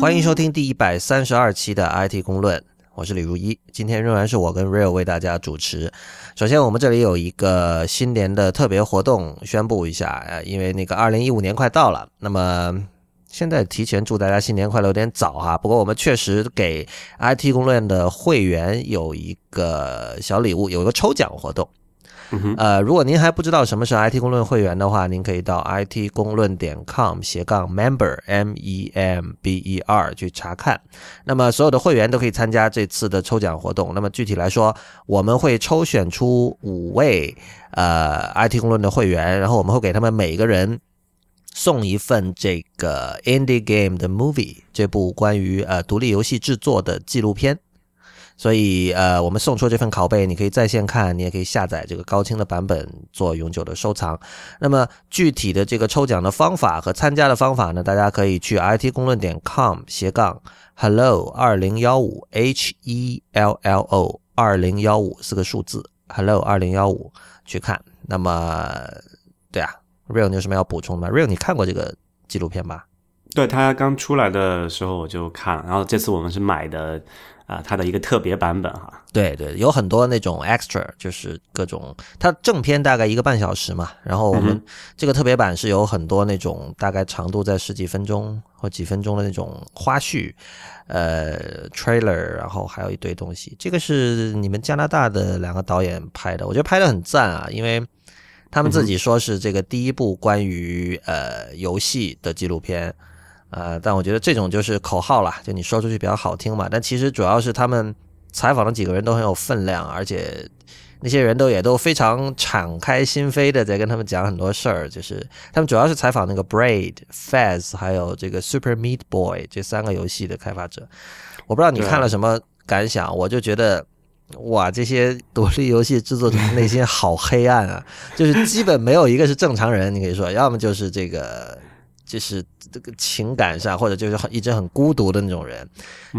欢迎收听第一百三十二期的 IT 公论，我是李如一。今天仍然是我跟 Real 为大家主持。首先，我们这里有一个新年的特别活动，宣布一下。呃，因为那个二零一五年快到了，那么现在提前祝大家新年快乐有点早哈。不过我们确实给 IT 公论的会员有一个小礼物，有一个抽奖活动。呃，如果您还不知道什么是 IT 公论会员的话，您可以到 IT 公论点 com 斜杠 member m e m b e r 去查看。那么所有的会员都可以参加这次的抽奖活动。那么具体来说，我们会抽选出五位呃 IT 公论的会员，然后我们会给他们每个人送一份这个 Indie Game 的 Movie 这部关于呃独立游戏制作的纪录片。所以，呃，我们送出这份拷贝，你可以在线看，你也可以下载这个高清的版本做永久的收藏。那么，具体的这个抽奖的方法和参加的方法呢？大家可以去 it 公论点 com 斜杠 hello 二零幺五 h e l l o 二零幺五四个数字 hello 二零幺五去看。那么，对啊，real 你有什么要补充吗？real 你看过这个纪录片吧？对他刚出来的时候我就看了，然后这次我们是买的。啊，它的一个特别版本哈，对对，有很多那种 extra，就是各种，它正片大概一个半小时嘛，然后我们这个特别版是有很多那种大概长度在十几分钟或几分钟的那种花絮，呃，trailer，然后还有一堆东西。这个是你们加拿大的两个导演拍的，我觉得拍的很赞啊，因为他们自己说是这个第一部关于呃游戏的纪录片。呃，但我觉得这种就是口号啦，就你说出去比较好听嘛。但其实主要是他们采访的几个人都很有分量，而且那些人都也都非常敞开心扉的在跟他们讲很多事儿。就是他们主要是采访那个 Braid、Faz 还有这个 Super Meat Boy 这三个游戏的开发者。我不知道你看了什么感想，我就觉得哇，这些独立游戏制作者内心好黑暗啊，就是基本没有一个是正常人。你可以说，要么就是这个。就是这个情感上，或者就是很一直很孤独的那种人，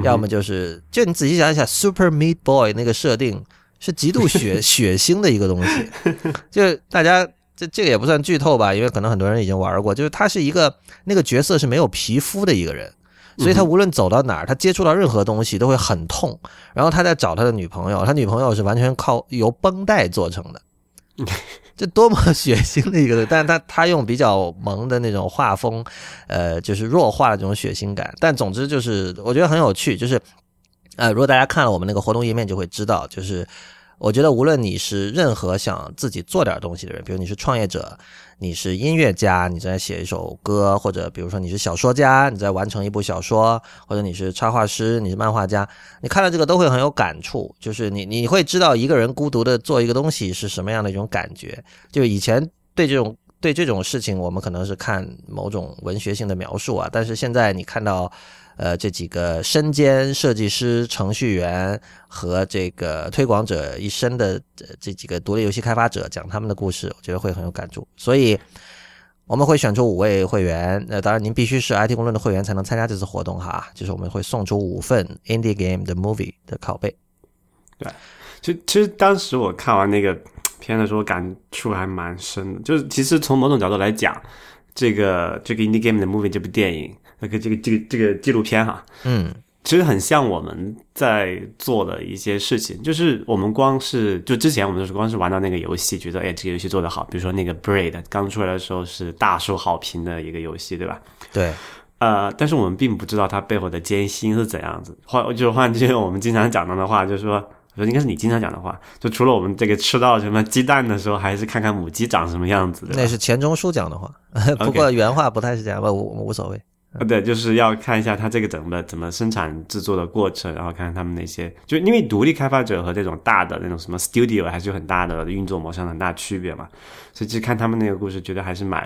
要么就是就你仔细想一想，Super Meat Boy 那个设定是极度血 血腥的一个东西，就大家这这个也不算剧透吧，因为可能很多人已经玩过，就是他是一个那个角色是没有皮肤的一个人，所以他无论走到哪儿，他接触到任何东西都会很痛。然后他在找他的女朋友，他女朋友是完全靠由绷带做成的。这多么血腥的一个，但是他他用比较萌的那种画风，呃，就是弱化了这种血腥感。但总之就是我觉得很有趣，就是呃，如果大家看了我们那个活动页面就会知道，就是我觉得无论你是任何想自己做点东西的人，比如你是创业者。你是音乐家，你在写一首歌，或者比如说你是小说家，你在完成一部小说，或者你是插画师，你是漫画家，你看到这个都会很有感触，就是你你会知道一个人孤独的做一个东西是什么样的一种感觉。就以前对这种对这种事情，我们可能是看某种文学性的描述啊，但是现在你看到。呃，这几个身兼设计师、程序员和这个推广者一生的这几个独立游戏开发者讲他们的故事，我觉得会很有感触。所以我们会选出五位会员，那当然您必须是 IT 公论的会员才能参加这次活动哈。就是我们会送出五份 Indie Game 的 Movie 的拷贝。对，其其实当时我看完那个片的时候，感触还蛮深的。就是其实从某种角度来讲，这个这个 Indie Game 的 Movie 这部电影。那个这个这个这个纪录片哈，嗯，其实很像我们在做的一些事情，就是我们光是就之前我们就是光是玩到那个游戏，觉得哎这个游戏做得好，比如说那个 Braid 刚出来的时候是大受好评的一个游戏，对吧？对，呃，但是我们并不知道它背后的艰辛是怎样子。换就是换句我们经常讲到的话，就是说，说应该是你经常讲的话，就除了我们这个吃到什么鸡蛋的时候，还是看看母鸡长什么样子。那是钱钟书讲的话，不过原话不太是这样，不无无所谓。啊，对，就是要看一下它这个整个怎么生产制作的过程，然后看看他们那些，就因为独立开发者和这种大的那种什么 studio 还是有很大的运作模式很大区别嘛，所以其实看他们那个故事，觉得还是蛮，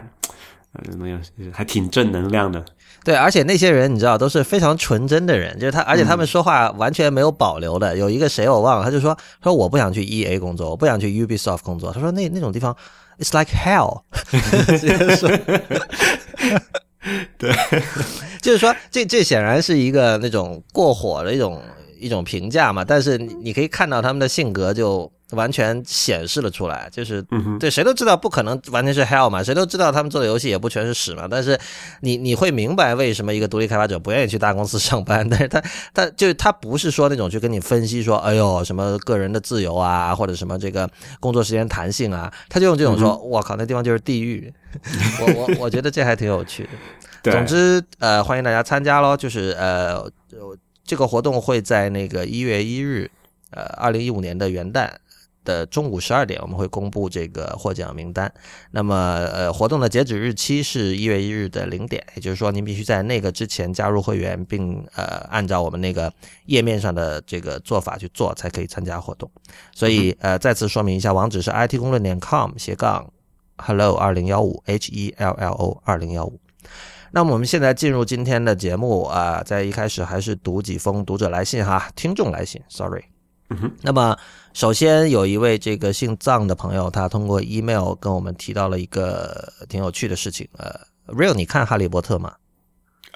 呃，没有，还挺正能量的。对，而且那些人你知道都是非常纯真的人，就是他，而且他们说话完全没有保留的。有一个谁我忘了，他就说说我不想去 E A 工作，我不想去 Ubisoft 工作，他说那那种地方 it's like hell。对，就是说，这这显然是一个那种过火的一种一种评价嘛。但是你可以看到他们的性格就完全显示了出来，就是对谁都知道不可能完全是 hell 嘛，谁都知道他们做的游戏也不全是屎嘛。但是你你会明白为什么一个独立开发者不愿意去大公司 上班，但是他他就是他不是说那种去跟你分析说，哎呦什么个人的自由啊，或者什么这个工作时间弹性啊，他就用这种说，我靠那地方就是地狱。我我我觉得这还挺有趣的。总之，呃，欢迎大家参加喽。就是呃，这个活动会在那个一月一日，呃，二零一五年的元旦的中午十二点，我们会公布这个获奖名单。那么，呃，活动的截止日期是一月一日的零点，也就是说，您必须在那个之前加入会员，并呃，按照我们那个页面上的这个做法去做，才可以参加活动。所以，呃，再次说明一下，网址是 it 公论点 com 斜杠 hello 二零幺五 h e l l o 二零幺五。那么我们现在进入今天的节目啊，在一开始还是读几封读者来信哈，听众来信，sorry。嗯哼，那么首先有一位这个姓藏的朋友，他通过 email 跟我们提到了一个挺有趣的事情。呃，real，你看《哈利波特》吗？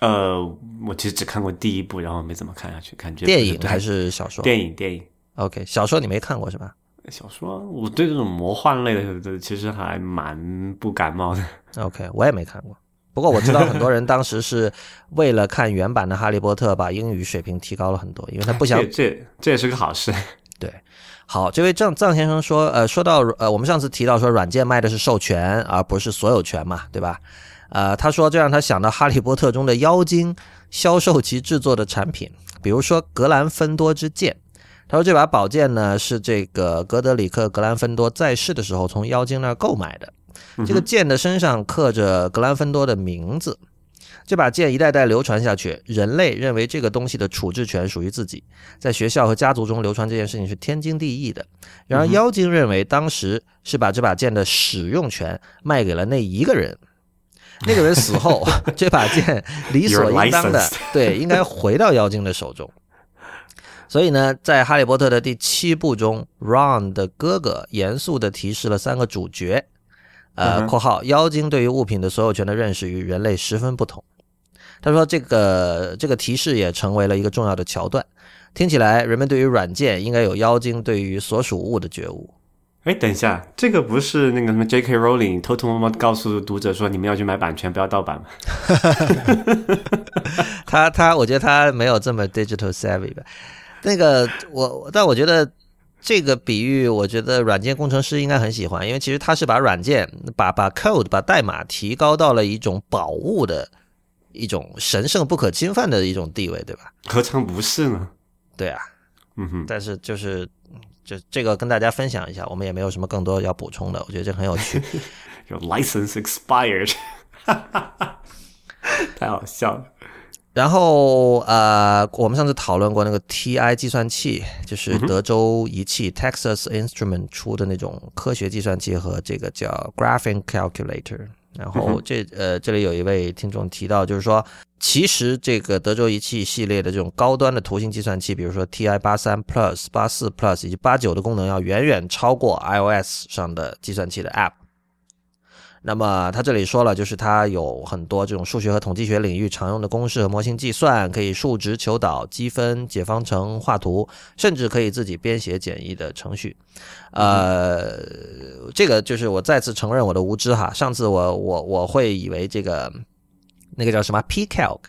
呃，我其实只看过第一部，然后没怎么看下去，感觉电影还是小说？电影，电影。OK，小说你没看过是吧？小说，我对这种魔幻类的其实还蛮不感冒的。OK，我也没看过。不过我知道很多人当时是为了看原版的《哈利波特》，把英语水平提高了很多，因为他不想 这这这也是个好事。对，好，这位藏藏先生说，呃，说到呃，我们上次提到说软件卖的是授权，而不是所有权嘛，对吧？呃，他说这让他想到《哈利波特》中的妖精销售其制作的产品，比如说格兰芬多之剑。他说这把宝剑呢是这个格德里克·格兰芬多在世的时候从妖精那儿购买的。这个剑的身上刻着格兰芬多的名字。这把剑一代代流传下去，人类认为这个东西的处置权属于自己，在学校和家族中流传这件事情是天经地义的。然而妖精认为当时是把这把剑的使用权卖给了那一个人，那个人死后，这把剑理所应当的对应该回到妖精的手中。所以呢，在《哈利波特》的第七部中，Ron 的哥哥严肃地提示了三个主角，呃（嗯哼括号妖精对于物品的所有权的认识与人类十分不同）。他说，这个这个提示也成为了一个重要的桥段。听起来，人们对于软件应该有妖精对于所属物的觉悟。哎，等一下，这个不是那个什么 J.K. Rowling 偷偷摸摸告诉读者说你们要去买版权，不要盗版吗？他他，我觉得他没有这么 digital savvy 吧。那个我，但我觉得这个比喻，我觉得软件工程师应该很喜欢，因为其实他是把软件、把把 code、把代码提高到了一种宝物的一种神圣不可侵犯的一种地位，对吧？何尝不是呢？对啊，嗯哼，但是就是就这个跟大家分享一下，我们也没有什么更多要补充的，我觉得这很有趣。有 license expired，太好笑了。然后呃，我们上次讨论过那个 TI 计算器，就是德州仪器 Texas Instrument 出的那种科学计算器和这个叫 Graphing Calculator。然后这呃，这里有一位听众提到，就是说，其实这个德州仪器系列的这种高端的图形计算器，比如说 TI 八三 Plus、八四 Plus 以及八九的功能，要远远超过 iOS 上的计算器的 App。那么他这里说了，就是它有很多这种数学和统计学领域常用的公式和模型计算，可以数值求导、积分、解方程、画图，甚至可以自己编写简易的程序。呃，这个就是我再次承认我的无知哈。上次我我我会以为这个那个叫什么 pCalc，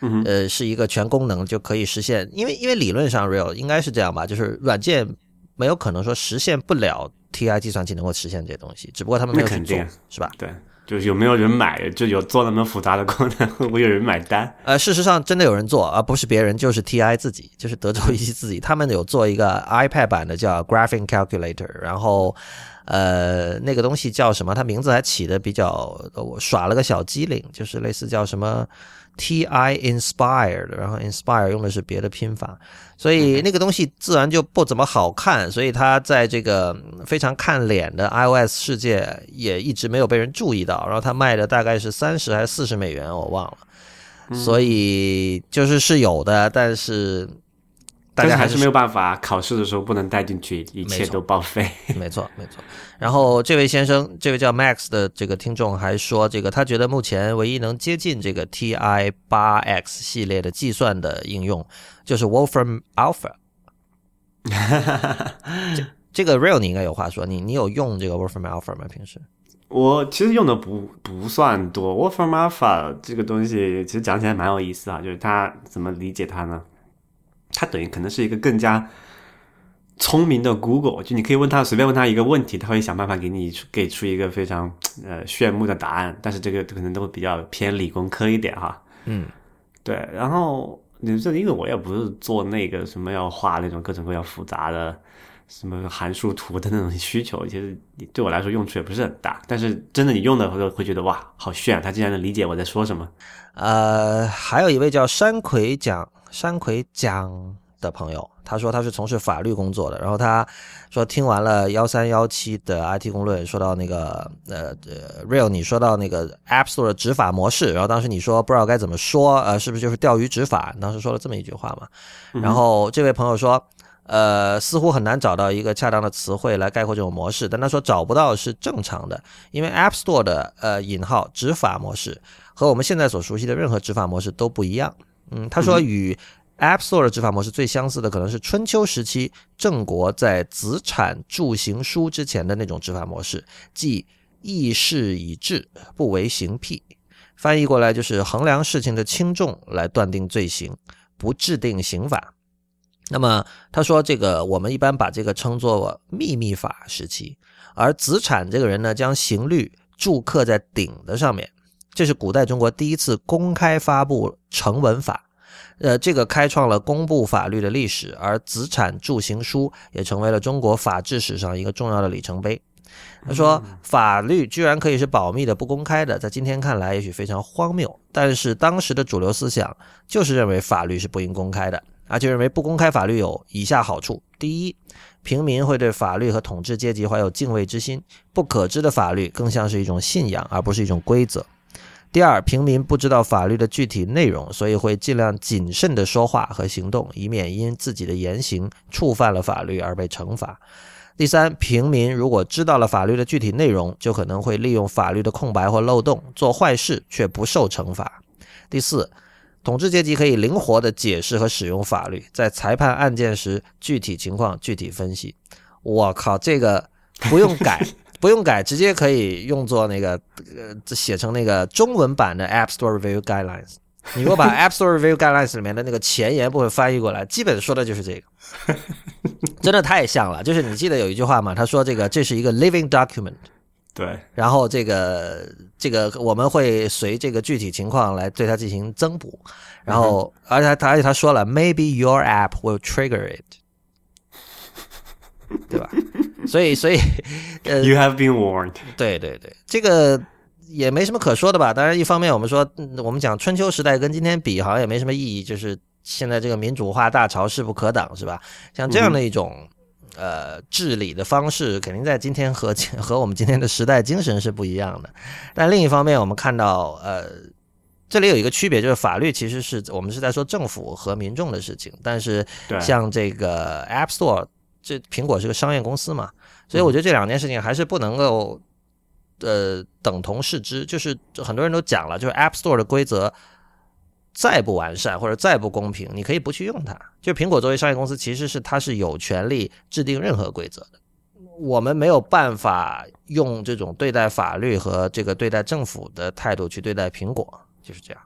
嗯，呃，是一个全功能就可以实现，因为因为理论上 real 应该是这样吧，就是软件没有可能说实现不了 TI 计算器能够实现这些东西，只不过他们没有去做那肯定，是吧？对，就是有没有人买，就有做那么复杂的功能，会不会有人买单？呃，事实上真的有人做，而不是别人，就是 TI 自己，就是德州仪器自己，他们有做一个 iPad 版的叫 Graphing Calculator，然后呃那个东西叫什么？它名字还起的比较，呃我耍了个小机灵，就是类似叫什么 TI Inspired，然后 Inspire 用的是别的拼法，所以那个东西自然就不怎么好看，所以它在这个嗯非常看脸的 iOS 世界也一直没有被人注意到，然后它卖的大概是三十还是四十美元，我忘了。所以就是是有的，但是大家还是但是还是没有办法，考试的时候不能带进去，一切都报废。没错没错。然后这位先生，这位叫 Max 的这个听众还说，这个他觉得目前唯一能接近这个 TI 八 X 系列的计算的应用，就是 Wolfram Alpha。这个 Real 你应该有话说，你你有用这个 Wolfram Alpha 吗？平时？我其实用的不不算多，Wolfram Alpha 这个东西其实讲起来蛮有意思啊，就是它怎么理解它呢？它等于可能是一个更加聪明的 Google，就你可以问他随便问他一个问题，他会想办法给你给出一个非常 呃炫目的答案，但是这个可能都会比较偏理工科一点哈。嗯，对，然后你这因为我也不是做那个什么要画那种各种各样复杂的。什么函数图的那种需求，其实对我来说用处也不是很大。但是真的你用的时候会觉得哇，好炫！他竟然能理解我在说什么。呃，还有一位叫山葵蒋山葵蒋的朋友，他说他是从事法律工作的。然后他说听完了幺三幺七的 IT 公论，说到那个呃呃 Real，你说到那个 App Store 的执法模式，然后当时你说不知道该怎么说，呃，是不是就是钓鱼执法？当时说了这么一句话嘛。然后这位朋友说。呃，似乎很难找到一个恰当的词汇来概括这种模式，但他说找不到是正常的，因为 App Store 的呃引号执法模式和我们现在所熟悉的任何执法模式都不一样。嗯，他说与 App Store 的执法模式最相似的可能是春秋时期郑国在子产铸行书之前的那种执法模式，即议事以治，不为刑辟。翻译过来就是衡量事情的轻重来断定罪行，不制定刑法。那么他说，这个我们一般把这个称作秘密法时期，而子产这个人呢，将刑律铸刻在鼎的上面，这是古代中国第一次公开发布成文法，呃，这个开创了公布法律的历史，而子产著行书也成为了中国法治史上一个重要的里程碑。他说，法律居然可以是保密的、不公开的，在今天看来也许非常荒谬，但是当时的主流思想就是认为法律是不应公开的。而且认为不公开法律有以下好处：第一，平民会对法律和统治阶级怀有敬畏之心；不可知的法律更像是一种信仰，而不是一种规则。第二，平民不知道法律的具体内容，所以会尽量谨慎地说话和行动，以免因自己的言行触犯了法律而被惩罚。第三，平民如果知道了法律的具体内容，就可能会利用法律的空白或漏洞做坏事，却不受惩罚。第四。统治阶级可以灵活地解释和使用法律，在裁判案件时具体情况具体分析。我靠，这个不用改，不用改，直接可以用作那个呃写成那个中文版的 App Store Review Guidelines。你如果把 App Store Review Guidelines 里面的那个前言部分翻译过来，基本说的就是这个，真的太像了。就是你记得有一句话嘛？他说这个这是一个 living document。对，然后这个这个我们会随这个具体情况来对它进行增补，然后而且他而且他说了，maybe your app will trigger it，对吧？所以所以呃，you have been warned。对对对，这个也没什么可说的吧？当然，一方面我们说我们讲春秋时代跟今天比，好像也没什么意义，就是现在这个民主化大潮势不可挡，是吧？像这样的一种。呃，治理的方式肯定在今天和和我们今天的时代精神是不一样的。但另一方面，我们看到，呃，这里有一个区别，就是法律其实是我们是在说政府和民众的事情，但是像这个 App Store，这苹果是个商业公司嘛，所以我觉得这两件事情还是不能够呃等同视之。就是很多人都讲了，就是 App Store 的规则。再不完善或者再不公平，你可以不去用它。就苹果作为商业公司，其实是它是有权利制定任何规则的。我们没有办法用这种对待法律和这个对待政府的态度去对待苹果，就是这样。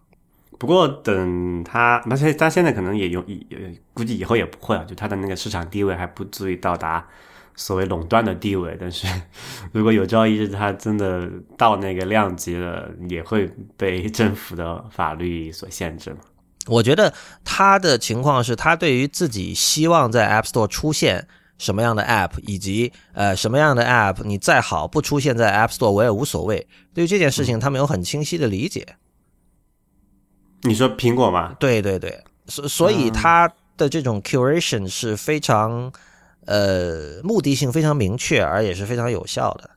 不过等他，而且它现在可能也用，也估计以后也不会啊，就它的那个市场地位还不足以到达。所谓垄断的地位，但是 如果有朝一日它真的到那个量级了，也会被政府的法律所限制我觉得他的情况是他对于自己希望在 App Store 出现什么样的 App，以及呃什么样的 App，你再好不出现在 App Store 我也无所谓。对于这件事情，他们有很清晰的理解。你说苹果吗？对对对，所所以他的这种 curation 是非常。呃，目的性非常明确，而也是非常有效的。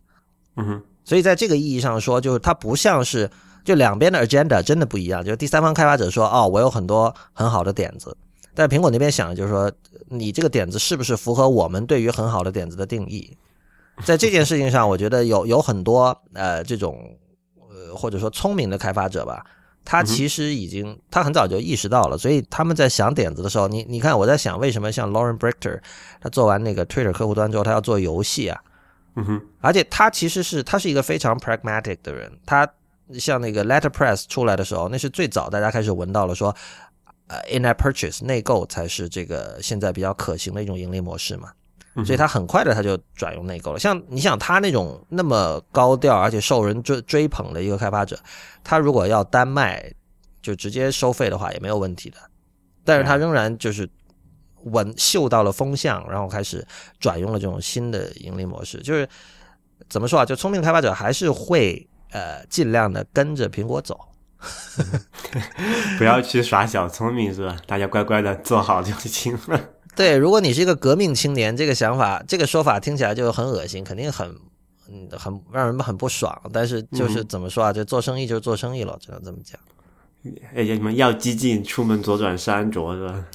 嗯哼，所以在这个意义上说，就是它不像是就两边的 agenda 真的不一样。就是第三方开发者说，哦，我有很多很好的点子，但苹果那边想的就是说，你这个点子是不是符合我们对于很好的点子的定义？在这件事情上，我觉得有有很多呃这种呃或者说聪明的开发者吧，他其实已经他很早就意识到了，所以他们在想点子的时候，你你看我在想，为什么像 Lauren Brichter 他做完那个 Twitter 客户端之后，他要做游戏啊？嗯哼，而且他其实是他是一个非常 pragmatic 的人，他像那个 Letterpress 出来的时候，那是最早大家开始闻到了说，呃，in-app purchase 内购才是这个现在比较可行的一种盈利模式嘛。所以他很快的他就转用内购了。像你想他那种那么高调而且受人追追捧的一个开发者，他如果要单卖就直接收费的话也没有问题的。但是他仍然就是闻嗅到了风向，然后开始转用了这种新的盈利模式。就是怎么说啊？就聪明开发者还是会呃尽量的跟着苹果走，不要去耍小聪明是吧？大家乖乖的做好就行了。对，如果你是一个革命青年，这个想法、这个说法听起来就很恶心，肯定很，嗯，很让人们很不爽。但是就是怎么说啊？就做生意就是做生意了，只能这么讲。哎呀，你们要激进，出门左转是安卓是吧？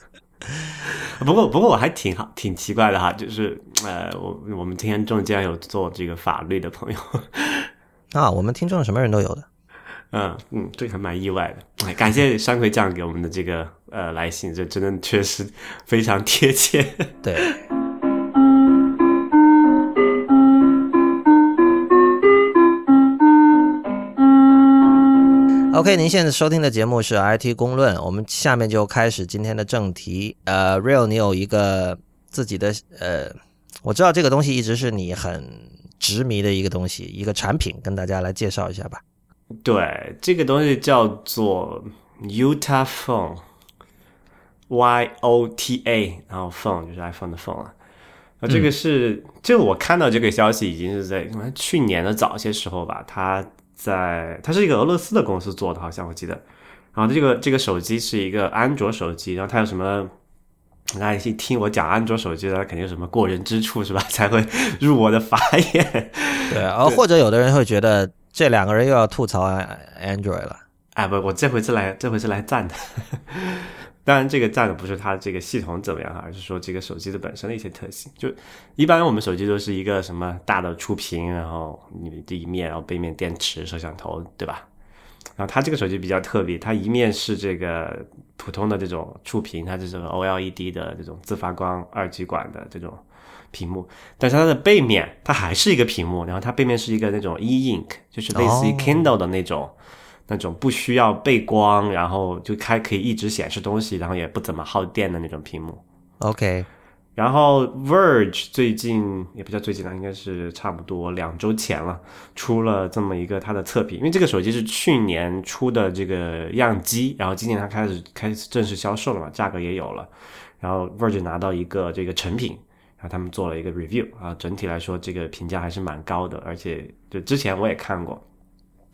不过，不过我还挺好，挺奇怪的哈，就是呃，我我们听众竟然有做这个法律的朋友 啊，我们听众什么人都有的。嗯嗯，这个还蛮意外的。感谢山葵酱给我们的这个呃来信，这真的确实非常贴切。对。OK，您现在收听的节目是 IT 公论，我们下面就开始今天的正题。呃，Real，你有一个自己的呃，我知道这个东西一直是你很执迷的一个东西，一个产品，跟大家来介绍一下吧。对，这个东西叫做 Utah Phone，Y O T A，然后 Phone 就是 iPhone 的 Phone 啊。那这个是，就我看到这个消息已经是在去年的早些时候吧。它在，它是一个俄罗斯的公司做的，好像我记得。然后这个这个手机是一个安卓手机，然后它有什么？大家一听我讲安卓手机，它肯定有什么过人之处是吧？才会入我的法眼。对，而或者有的人会觉得。这两个人又要吐槽 Android 了，哎不，我这回是来这回是来赞的。当然，这个赞的不是它这个系统怎么样，而是说这个手机的本身的一些特性。就一般我们手机都是一个什么大的触屏，然后你这一面，然后背面电池、摄像头，对吧？然后它这个手机比较特别，它一面是这个普通的这种触屏，它是这个 OLED 的这种自发光二极管的这种。屏幕，但是它的背面它还是一个屏幕，然后它背面是一个那种 e ink，就是类似于 Kindle 的那种，那种不需要背光，然后就开可以一直显示东西，然后也不怎么耗电的那种屏幕。OK，然后 Verge 最近也不叫最近了，应该是差不多两周前了，出了这么一个它的测评，因为这个手机是去年出的这个样机，然后今年它开始开始正式销售了嘛，价格也有了，然后 Verge 拿到一个这个成品。然后他们做了一个 review 啊，整体来说这个评价还是蛮高的，而且就之前我也看过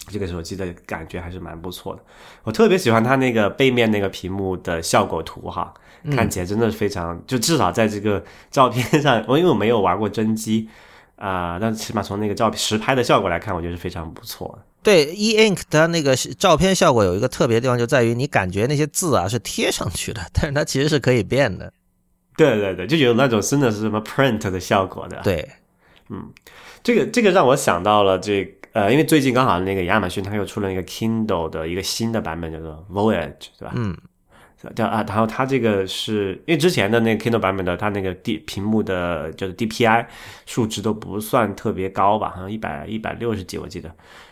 这个手机的感觉还是蛮不错的。我特别喜欢它那个背面那个屏幕的效果图哈，看起来真的非常，就至少在这个照片上，我因为我没有玩过真机啊，但起码从那个照片实拍的效果来看，我觉得是非常不错的。对，e ink 它那个照片效果有一个特别的地方，就在于你感觉那些字啊是贴上去的，但是它其实是可以变的。对对对，就有那种真的是什么 print 的效果的。对，嗯，这个这个让我想到了这呃，因为最近刚好那个亚马逊它又出了一个 Kindle 的一个新的版本，叫做 Voyage，对吧？嗯，叫啊，然后它这个是因为之前的那个 Kindle 版本的，它那个 D 屏幕的就是 DPI 数值都不算特别高吧，好像一百一百六十几我记得。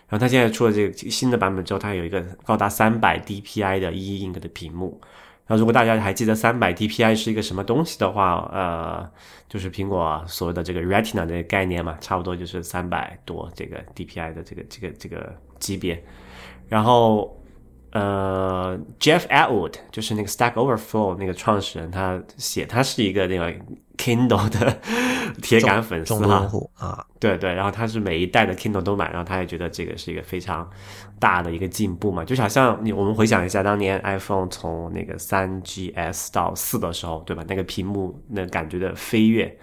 然后它现在出了这个新的版本之后，它有一个高达三百 DPI 的 E Ink 的屏幕。那如果大家还记得三百 DPI 是一个什么东西的话，呃，就是苹果所谓的这个 Retina 的概念嘛，差不多就是三百多这个 DPI 的这个这个这个级别，然后。呃，Jeff Atwood 就是那个 Stack Overflow 那个创始人，他写他是一个那个 Kindle 的铁杆粉丝哈啊，对对，然后他是每一代的 Kindle 都买，然后他也觉得这个是一个非常大的一个进步嘛，就好像你我们回想一下当年 iPhone 从那个三 GS 到四的时候，对吧？那个屏幕那感觉的飞跃，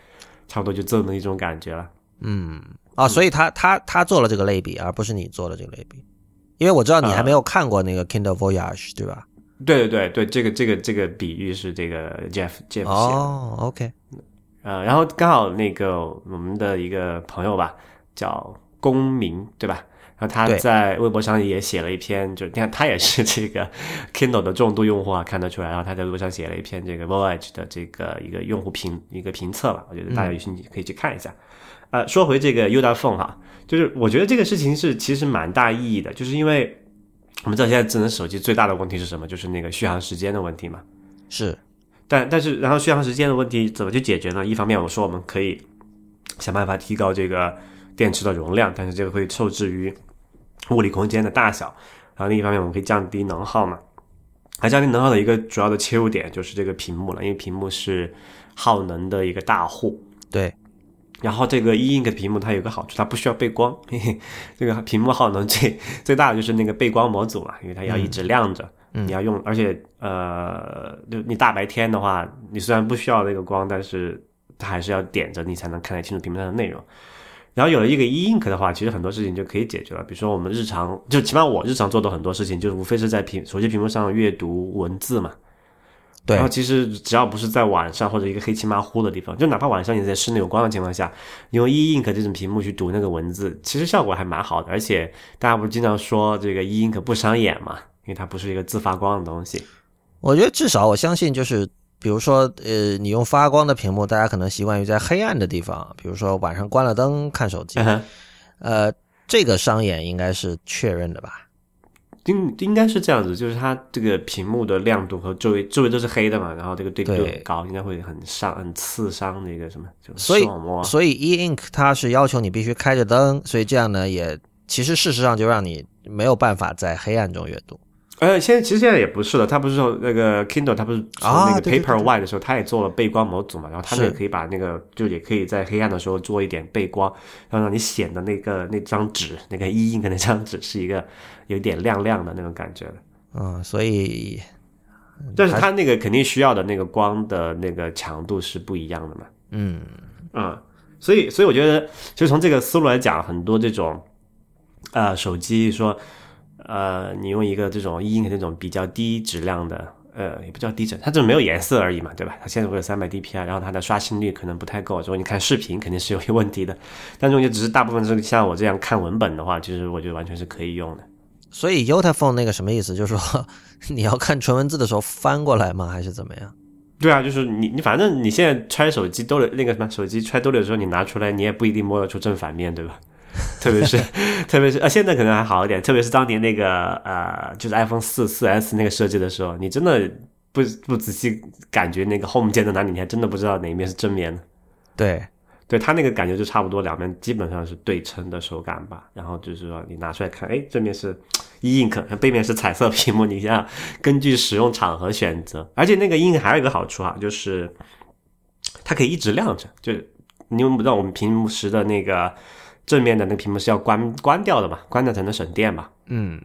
差不多就这么一种感觉了。嗯，啊，所以他他他做了这个类比，而不是你做了这个类比。因为我知道你还没有看过那个 Kindle Voyage，对吧？对对对对，这个这个这个比喻是这个 Jeff Jeff 写的。哦，OK，呃，然后刚好那个我们的一个朋友吧，叫公民，对吧？然后他在微博上也写了一篇，就你看他也是这个 Kindle 的重度用户啊，看得出来。然后他在微博上写了一篇这个 Voyage 的这个一个用户评一个评测吧，我觉得大家有兴趣可以去看一下。呃，说回这个 u d a Phone 哈，就是我觉得这个事情是其实蛮大意义的，就是因为我们知道现在智能手机最大的问题是什么？就是那个续航时间的问题嘛。是但但是，然后续航时间的问题怎么去解决呢？一方面，我说我们可以想办法提高这个电池的容量，但是这个会受制于物理空间的大小。然后另一方面，我们可以降低能耗嘛。而降低能耗的一个主要的切入点就是这个屏幕了，因为屏幕是耗能的一个大户。对，然后这个 E Ink 的屏幕它有个好处，它不需要背光。嘿嘿，这个屏幕耗能最最大的就是那个背光模组嘛，因为它要一直亮着。你要用，而且呃，就你大白天的话，你虽然不需要那个光，但是它还是要点着，你才能看得清楚屏幕上的内容。然后有了一个 E Ink 的话，其实很多事情就可以解决了。比如说我们日常，就起码我日常做的很多事情，就是无非是在屏手机屏幕上阅读文字嘛。对然后其实只要不是在晚上或者一个黑漆麻糊的地方，就哪怕晚上你在室内有光的情况下，你用 E Ink 这种屏幕去读那个文字，其实效果还蛮好的。而且大家不是经常说这个 E Ink 不伤眼嘛，因为它不是一个自发光的东西。我觉得至少我相信就是。比如说，呃，你用发光的屏幕，大家可能习惯于在黑暗的地方，比如说晚上关了灯看手机，嗯呃，这个伤眼应该是确认的吧？应应该是这样子，就是它这个屏幕的亮度和周围周围都是黑的嘛，然后这个对比度高，应该会很伤、很刺伤那个什么，就所以。所以 E Ink 它是要求你必须开着灯，所以这样呢，也其实事实上就让你没有办法在黑暗中阅读。呃，现在其实现在也不是了，它不是说那个 Kindle，它不是从那个啊对对对 Paperwhite 的时候，它也做了背光模组嘛，然后它们是也可以把那个就也可以在黑暗的时候做一点背光，然后让你显得那个那张纸那个 E ink 那张纸是一个有点亮亮的那种感觉的。嗯，所以但是它那个肯定需要的那个光的那个强度是不一样的嘛。嗯，嗯，所以所以我觉得，就从这个思路来讲，很多这种呃手机说，呃，你用一个这种 E ink 这种比较低质量的，呃，也不叫低质，它就是没有颜色而已嘛，对吧？它现在会有三百 DPI，然后它的刷新率可能不太够，所以你看视频肯定是有些问题的。但如果你只是大部分是像我这样看文本的话，其实我觉得完全是可以用的。所以 Yotaphone 那个什么意思？就是说你要看纯文字的时候翻过来吗？还是怎么样？对啊，就是你你反正你现在揣手机兜里那个什么手机揣兜里的时候，你拿出来你也不一定摸得出正反面，对吧？特别是 特别是呃，现在可能还好一点，特别是当年那个呃，就是 iPhone 四四 S 那个设计的时候，你真的不不仔细感觉那个 Home 键在哪里，你还真的不知道哪一面是正面的。对，对它那个感觉就差不多，两边基本上是对称的手感吧。然后就是说你拿出来看，哎，正面是 E ink，背面是彩色屏幕，你想根据使用场合选择。而且那个 E ink 还有一个好处啊，就是它可以一直亮着。就你用不知道我们平时的那个正面的那个屏幕是要关关掉的嘛，关掉才能省电嘛。嗯，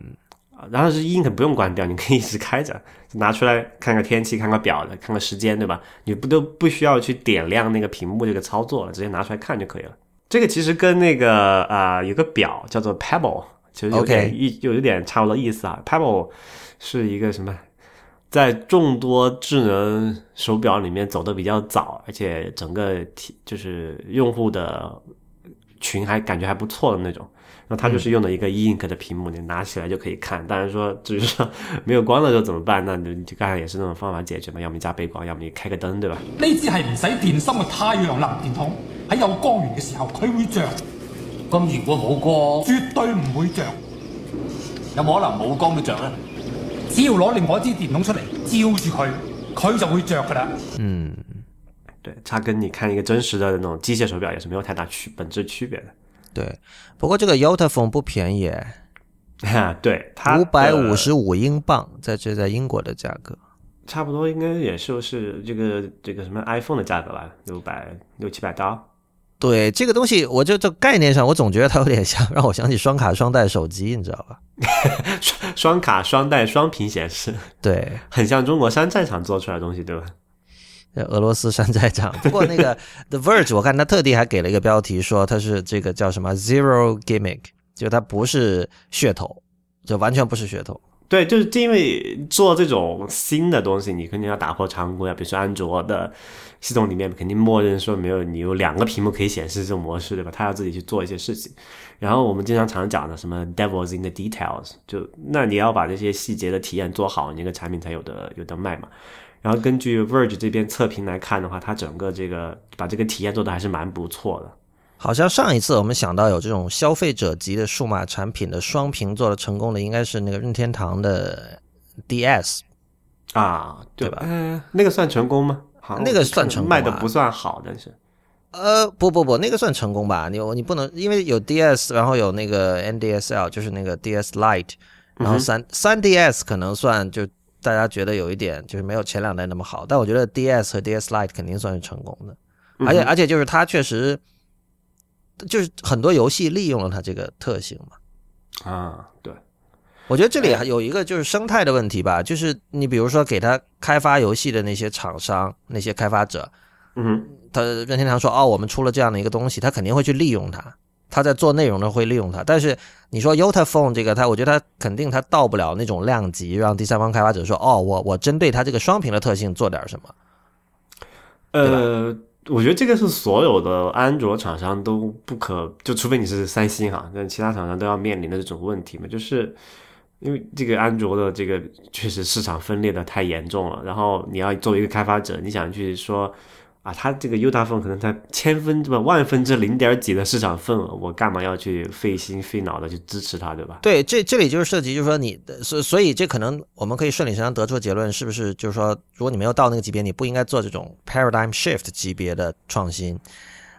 啊然后是 E ink 不用关掉，你可以一直开着，拿出来看个天气、看个表的、看个时间，对吧？你不都不需要去点亮那个屏幕这个操作了，直接拿出来看就可以了。这个其实跟那个啊、呃有个表叫做 Pebble，其实有点意有一点差不多意思啊。Pebble 是一个什么？在众多智能手表里面走的比较早，而且整个体就是用户的群还感觉还不错的那种。然后它就是用的一个 E ink 的屏幕，你拿起来就可以看。当然说，至于说没有光的时候怎么办？那你就刚才也是那种方法解决嘛，要麼你加背光，要么你开個燈，對吧？呢支係唔使電芯嘅太陽能電筒，喺有光源嘅時候佢會着，咁如果冇光，絕對唔會着。有冇可能冇光都着咧？只要攞另外一支電筒出嚟照住佢，佢就會着噶啦。對，它跟你看一个真实的那种机械手表也是没有太大区本质区别的。对。不过这个 Yotaphone 不便宜，哈，对，它五百五十五英镑，在这在英国的价格。差不多应该也就是这个这个什么 iPhone 的价格吧，六百六七百刀。对这个东西，我就这概念上，我总觉得它有点像，让我想起双卡双待手机，你知道吧？双双卡双待双屏显示，对，很像中国山寨厂做出来的东西，对吧？俄罗斯山寨厂。不过那个 The Verge，我看他特地还给了一个标题，说它是这个叫什么 Zero Gimmick，就它不是噱头，就完全不是噱头。对，就是因为做这种新的东西，你肯定要打破常规啊。比如说安卓的系统里面肯定默认说没有你有两个屏幕可以显示这种模式，对吧？他要自己去做一些事情。然后我们经常常讲的什么 “devils in the details”，就那你要把这些细节的体验做好，你这个产品才有的有的卖嘛。然后根据 Verge 这边测评来看的话，它整个这个把这个体验做的还是蛮不错的。好像上一次我们想到有这种消费者级的数码产品的双屏做的成功的，应该是那个任天堂的 DS 啊，对吧？嗯，那个算成功吗？好，那个算成功，卖的不算好，但是呃，不不不，那个算成功吧？你你不能因为有 DS，然后有那个 NDSL，就是那个 DS Lite，然后三三 DS 可能算就大家觉得有一点就是没有前两代那么好，但我觉得 DS 和 DS Lite 肯定算是成功的，而且而且就是它确实。就是很多游戏利用了它这个特性嘛，啊，对，我觉得这里还有一个就是生态的问题吧，就是你比如说给他开发游戏的那些厂商、那些开发者，嗯，他任天堂说哦，我们出了这样的一个东西，他肯定会去利用它，他在做内容呢会利用它。但是你说 Yota Phone 这个，它我觉得它肯定它到不了那种量级，让第三方开发者说哦，我我针对它这个双屏的特性做点什么，呃。我觉得这个是所有的安卓厂商都不可，就除非你是三星哈，但其他厂商都要面临的这种问题嘛，就是因为这个安卓的这个确实市场分裂的太严重了，然后你要作为一个开发者，你想去说。啊，它这个 U 大份可能才千分之吧万分之零点几的市场份额，我干嘛要去费心费脑的去支持它，对吧？对，这这里就是涉及，就是说你所所以这可能我们可以顺理成章得出结论，是不是？就是说，如果你没有到那个级别，你不应该做这种 paradigm shift 级别的创新。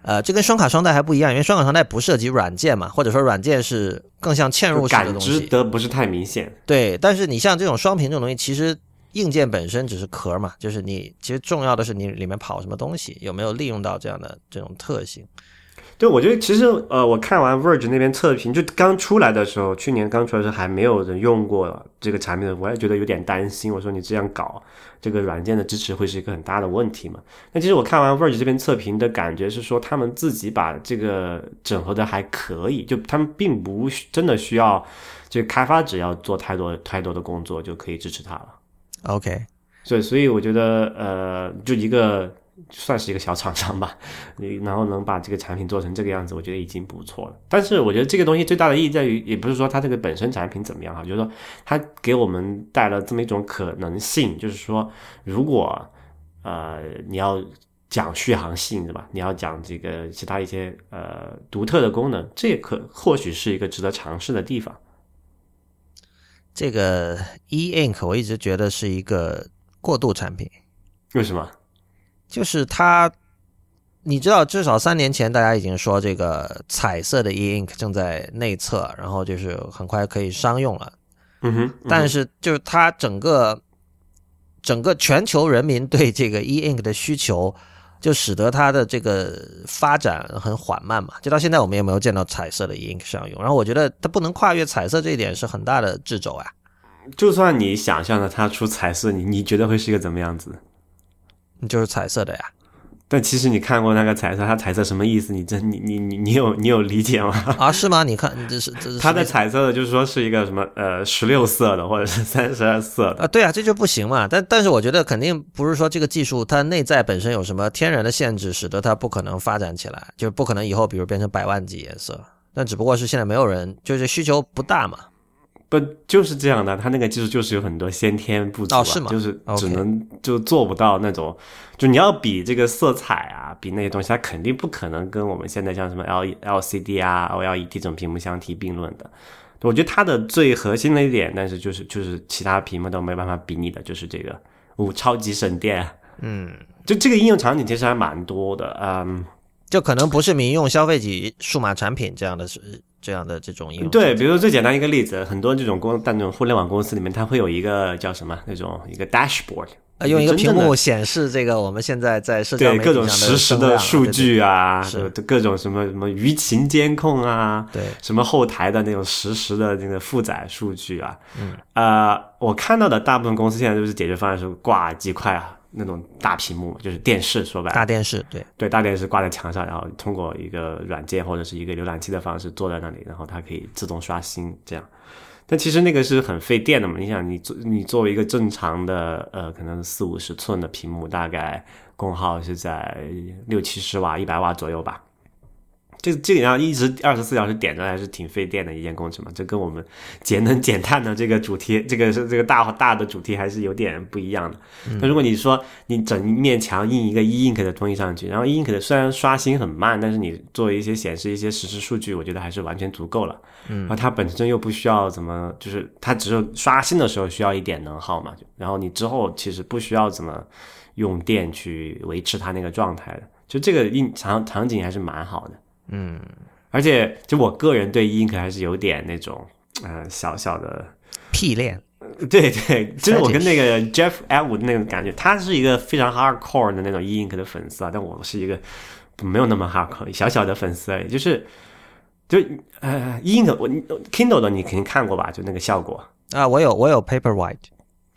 呃，这跟双卡双待还不一样，因为双卡双待不涉及软件嘛，或者说软件是更像嵌入式的东西，感知的不是太明显。对，但是你像这种双屏这种东西，其实。硬件本身只是壳嘛，就是你其实重要的是你里面跑什么东西，有没有利用到这样的这种特性。对，我觉得其实呃，我看完 Verge 那边测评，就刚出来的时候，去年刚出来的时候还没有人用过这个产品的，我也觉得有点担心。我说你这样搞，这个软件的支持会是一个很大的问题嘛？那其实我看完 Verge 这边测评的感觉是说，他们自己把这个整合的还可以，就他们并不真的需要这个开发者要做太多太多的工作就可以支持它了。OK，所以所以我觉得呃，就一个算是一个小厂商吧，你然后能把这个产品做成这个样子，我觉得已经不错了。但是我觉得这个东西最大的意义在于，也不是说它这个本身产品怎么样哈，就是说它给我们带了这么一种可能性，就是说如果呃你要讲续航性对吧？你要讲这个其他一些呃独特的功能，这也可或许是一个值得尝试的地方。这个 E Ink 我一直觉得是一个过渡产品，为什么？就是它，你知道，至少三年前大家已经说这个彩色的 E Ink 正在内测，然后就是很快可以商用了。嗯哼，但是就是它整个整个全球人民对这个 E Ink 的需求。就使得它的这个发展很缓慢嘛，就到现在我们也没有见到彩色的 ink 上用。然后我觉得它不能跨越彩色这一点是很大的掣肘啊。就算你想象的它出彩色，你你觉得会是一个怎么样子？就是彩色的呀。但其实你看过那个彩色，它彩色什么意思？你真你你你你有你有理解吗？啊，是吗？你看这是这是它的彩色的，就是说是一个什么呃十六色的或者是三十二色的啊？对啊，这就不行嘛。但但是我觉得肯定不是说这个技术它内在本身有什么天然的限制，使得它不可能发展起来，就是不可能以后比如变成百万级颜色。但只不过是现在没有人，就是需求不大嘛。不就是这样的？它那个技术就是有很多先天不足是，就是只能就做不到那种。就你要比这个色彩啊，比那些东西，它肯定不可能跟我们现在像什么 L L C D 啊、O L E D 这种屏幕相提并论的。我觉得它的最核心的一点，但是就是就是其他屏幕都没办法比拟的，就是这个五超级省电。嗯，就这个应用场景其实还蛮多的，嗯，就可能不是民用消费级数码产品这样的是。这样的这种应用，对，比如说最简单一个例子，很多这种公在那种互联网公司里面，它会有一个叫什么那种一个 dashboard，用一个屏幕显示这个我们现在在社交媒体上的各种实时的数据啊，是。各种什么什么舆情监控啊，对，什么后台的那种实时的那个负载数据啊，嗯，呃，我看到的大部分公司现在都是解决方案是挂几块啊。那种大屏幕，就是电视，说白了，大电视，对，对，大电视挂在墙上，然后通过一个软件或者是一个浏览器的方式坐在那里，然后它可以自动刷新这样。但其实那个是很费电的嘛，你想，你作你作为一个正常的呃，可能四五十寸的屏幕，大概功耗是在六七十瓦、一百瓦左右吧。这这个要一直二十四小时点着，还是挺费电的一件工程嘛。这跟我们节能减碳的这个主题，这个是这个大大的主题还是有点不一样的。那如果你说你整一面墙印一个 e ink 的东西上去，然后 e ink 的虽然刷新很慢，但是你做一些显示一些实时数据，我觉得还是完全足够了。嗯，然后它本身又不需要怎么，就是它只有刷新的时候需要一点能耗嘛，然后你之后其实不需要怎么用电去维持它那个状态的，就这个印场场景还是蛮好的。嗯，而且就我个人对 ink 还是有点那种呃小小的屁恋，对对，就是我跟那个 Jeff Atwood 那种感觉，他是一个非常 hardcore 的那种 ink 的粉丝啊，但我是一个没有那么 hardcore 小小的粉丝而已，就是就呃 ink 我 Kindle 的你肯定看过吧，就那个效果。啊，我有我有 Paperwhite。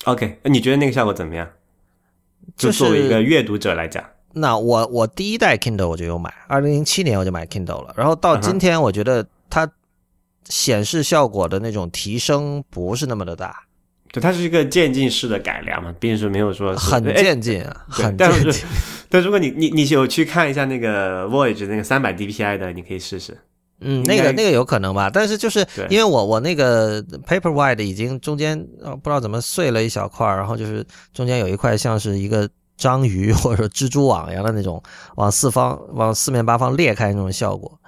OK，你觉得那个效果怎么样？就就是作为一个阅读者来讲，那我我第一代 Kindle 我就有买，二零零七年我就买 Kindle 了，然后到今天我觉得它显示效果的那种提升不是那么的大，对，它是一个渐进式的改良嘛，并是没有说很哎渐进啊，很但是渐进。但如果你你你有去看一下那个 Voyage 那个三百 DPI 的，你可以试试。嗯，那个那个有可能吧，但是就是对因为我我那个 Paperwhite 已经中间呃不知道怎么碎了一小块儿，然后就是中间有一块像是一个章鱼 或者说蜘蛛网一样的那种往四方往四面八方裂开那种效果。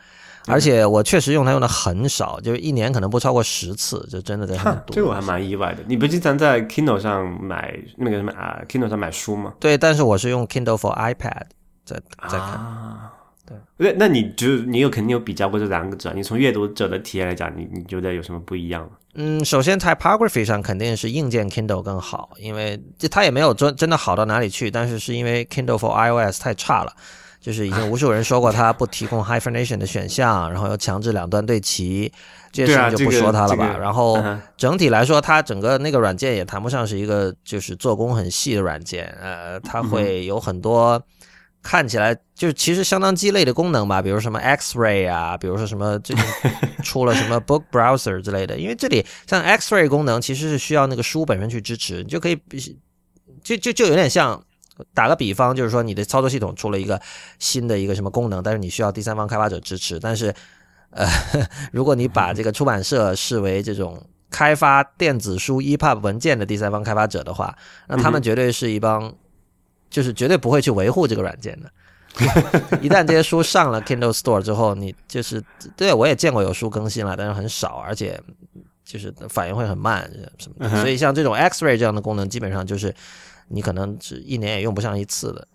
而且我确实用它用的很少，就是一年可能不超过十次，就真的在上面读。这个我还蛮意外的。你不经常在 Kindle 上买那个什么啊，Kindle 上买书吗？对，但是我是用 Kindle for iPad 在在看。啊，对。那那你就你有肯定有比较过这两个者，你从阅读者的体验来讲，你你觉得有什么不一样吗？嗯，首先 typography 上肯定是硬件 Kindle 更好，因为这它也没有真真的好到哪里去，但是是因为 Kindle for iOS 太差了，就是已经无数人说过它不提供 hyphenation 的选项，然后又强制两端对齐，这些事情就不说它了吧。这个然后整体来说，它整个那个软件也谈不上是一个就是做工很细的软件，呃，它会有很多。看起来就是其实相当鸡肋的功能吧，比如什么 X-ray 啊，比如说什么最近 出了什么 Book Browser 之类的。因为这里像 X-ray 功能其实是需要那个书本身去支持，你就可以就就就有点像打个比方，就是说你的操作系统出了一个新的一个什么功能，但是你需要第三方开发者支持。但是 呃，如果你把这个出版社视为这种开发电子书 EPUB 文件的第三方开发者的话，那他们绝对是一帮。就是绝对不会去维护这个软件的。一旦这些书上了 Kindle Store 之后，你就是对我也见过有书更新了，但是很少，而且就是反应会很慢什么的。所以像这种 X-ray 这样的功能，基本上就是你可能是一年也用不上一次的。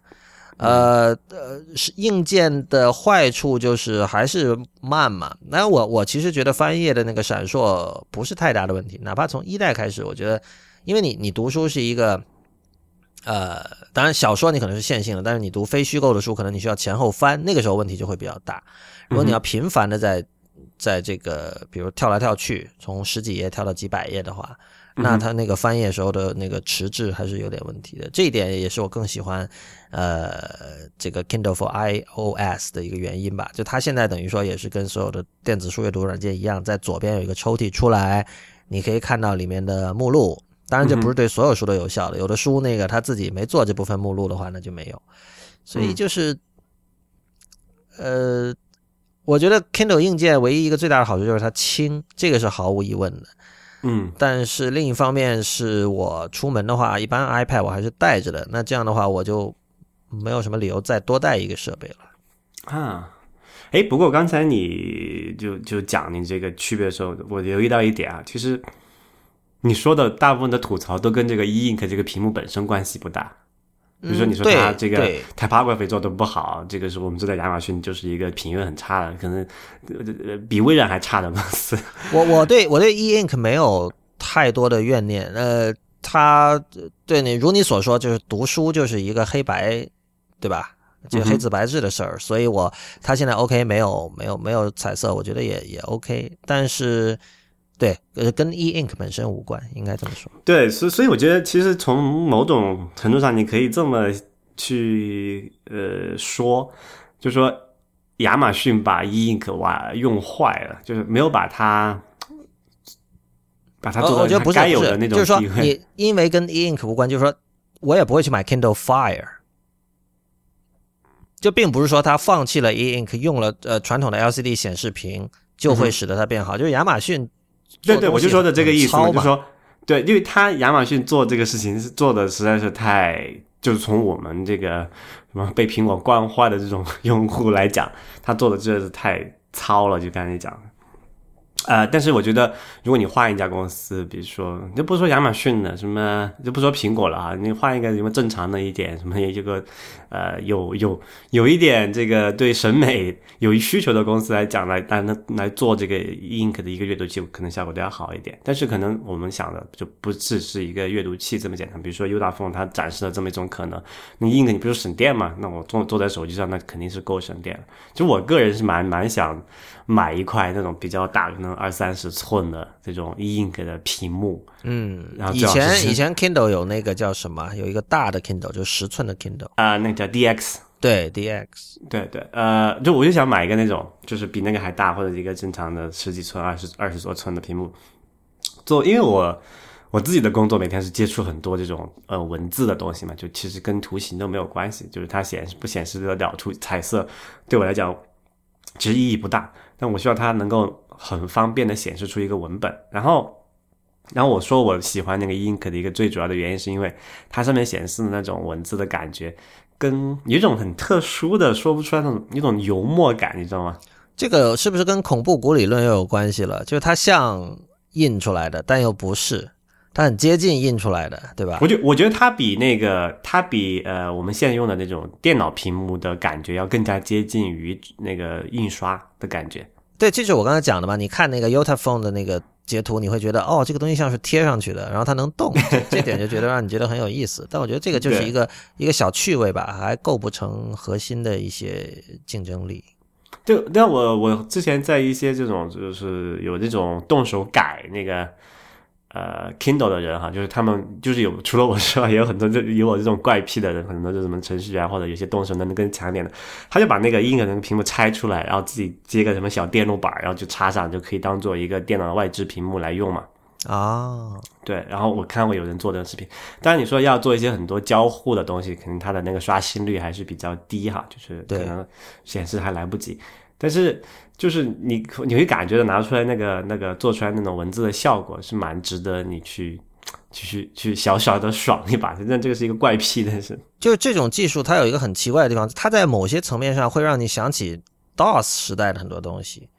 呃呃，是硬件的坏处就是还是慢嘛。那我我其实觉得翻页的那个闪烁不是太大的问题，哪怕从一代开始，我觉得，因为你你读书是一个。呃，当然，小说你可能是线性的，但是你读非虚构的书，可能你需要前后翻，那个时候问题就会比较大。如果你要频繁的在在这个，比如跳来跳去，从十几页跳到几百页的话，那它那个翻页时候的那个迟滞还是有点问题的。这一点也是我更喜欢呃这个 Kindle for iOS 的一个原因吧。就它现在等于说也是跟所有的电子书阅读软件一样，在左边有一个抽屉出来，你可以看到里面的目录。当然，这不是对所有书都有效的。有的书那个他自己没做这部分目录的话，那就没有。所以就是，呃，我觉得 Kindle 硬件唯一一个最大的好处就是它轻，这个是毫无疑问的。嗯，但是另一方面是我出门的话，一般 iPad 我还是带着的。那这样的话，我就没有什么理由再多带一个设备了。啊，哎，不过刚才你就就讲你这个区别的时候，我留意到一点啊，其实。你说的大部分的吐槽都跟这个 e ink 这个屏幕本身关系不大，比如说你说它这个 typography 做的不好，这个是我们知道亚马逊就是一个品味很差的，可能呃比微软还差的公司。我我对我对 e ink 没有太多的怨念，呃，它对你如你所说，就是读书就是一个黑白，对吧？就黑字白字的事儿，所以我它现在 OK 没有没有没有彩色，我觉得也也 OK，但是。对，呃，跟 E Ink 本身无关，应该这么说。对，所所以我觉得其实从某种程度上，你可以这么去呃说，就说亚马逊把 E Ink 哇用坏了，就是没有把它把它做呃我觉得不是，到它该有不是的那种就是说。你因为跟 E Ink 无关，就是说我也不会去买 Kindle Fire，就并不是说它放弃了 E Ink，用了呃传统的 LCD 显示屏就会使得它变好，就是亚马逊对对，我就说的这个意思我，就说对，因为他亚马逊做这个事情是做的实在是太，就是从我们这个什么被苹果惯坏的这种 用户来讲，他做的真的是太糙了，就刚才讲的。呃，但是我觉得，如果你换一家公司，比如说，就不说亚马逊的，什么就不说苹果了啊，你换一个什么正常的一点，什么这个呃有有有一点这个对审美有需求的公司来讲，来来来来做这个 Ink 的一个阅读器，可能效果都要好一点。但是可能我们想的就不只是一个阅读器这么简单。比如说 U 大风它展示了这么一种可能，你 Ink 你不是省电嘛？那我坐坐在手机上，那肯定是够省电。就我个人是蛮蛮想买一块那种比较大，可能二三十寸的这种 E Ink 的屏幕。嗯然后，以前以前 Kindle 有那个叫什么，有一个大的 Kindle，就十寸的 Kindle，啊、那个叫 DX，对 DX，对对，呃，就我就想买一个那种，就是比那个还大，或者一个正常的十几寸、二十二十多寸的屏幕。做，因为我我自己的工作每天是接触很多这种呃文字的东西嘛，就其实跟图形都没有关系，就是它显示不显示得了出彩色，对我来讲其实意义不大。但我希望它能够很方便的显示出一个文本，然后。然后我说我喜欢那个 Ink 的一个最主要的原因，是因为它上面显示的那种文字的感觉，跟有一种很特殊的说不出来那种一种油墨感，你知道吗？这个是不是跟恐怖谷理论又有关系了？就是它像印出来的，但又不是，它很接近印出来的，对吧我？觉我觉得它比那个它比呃我们现在用的那种电脑屏幕的感觉要更加接近于那个印刷的感觉。对，这就是我刚才讲的嘛。你看那个 Yotaphone 的那个截图，你会觉得哦，这个东西像是贴上去的，然后它能动，这 这点就觉得让你觉得很有意思。但我觉得这个就是一个一个小趣味吧，还构不成核心的一些竞争力。就但我我之前在一些这种就是有这种动手改那个呃 Kindle 的人哈，就是他们就是有除了我之外，也有很多就有我这种怪癖的人，很多就是什么程序员或者有些动手能力更强一点的，他就把那个 Ink 的那个屏幕拆出来，然后自己接个什么小电路板，然后就插上，就可以当做一个电脑的外置屏幕来用嘛。啊，对，然后我看过有人做这个视频，当然你说要做一些很多交互的东西，可能它的那个刷新率还是比较低哈，就是可能显示还来不及。但是就是你你会感觉到拿出来那个那个做出来那种文字的效果是蛮值得你去去去去小小的爽一把。真的这个是一个怪癖，但是就是这种技术，它有一个很奇怪的地方，它在某些层面上会让你想起 DOS 时代的很多东西，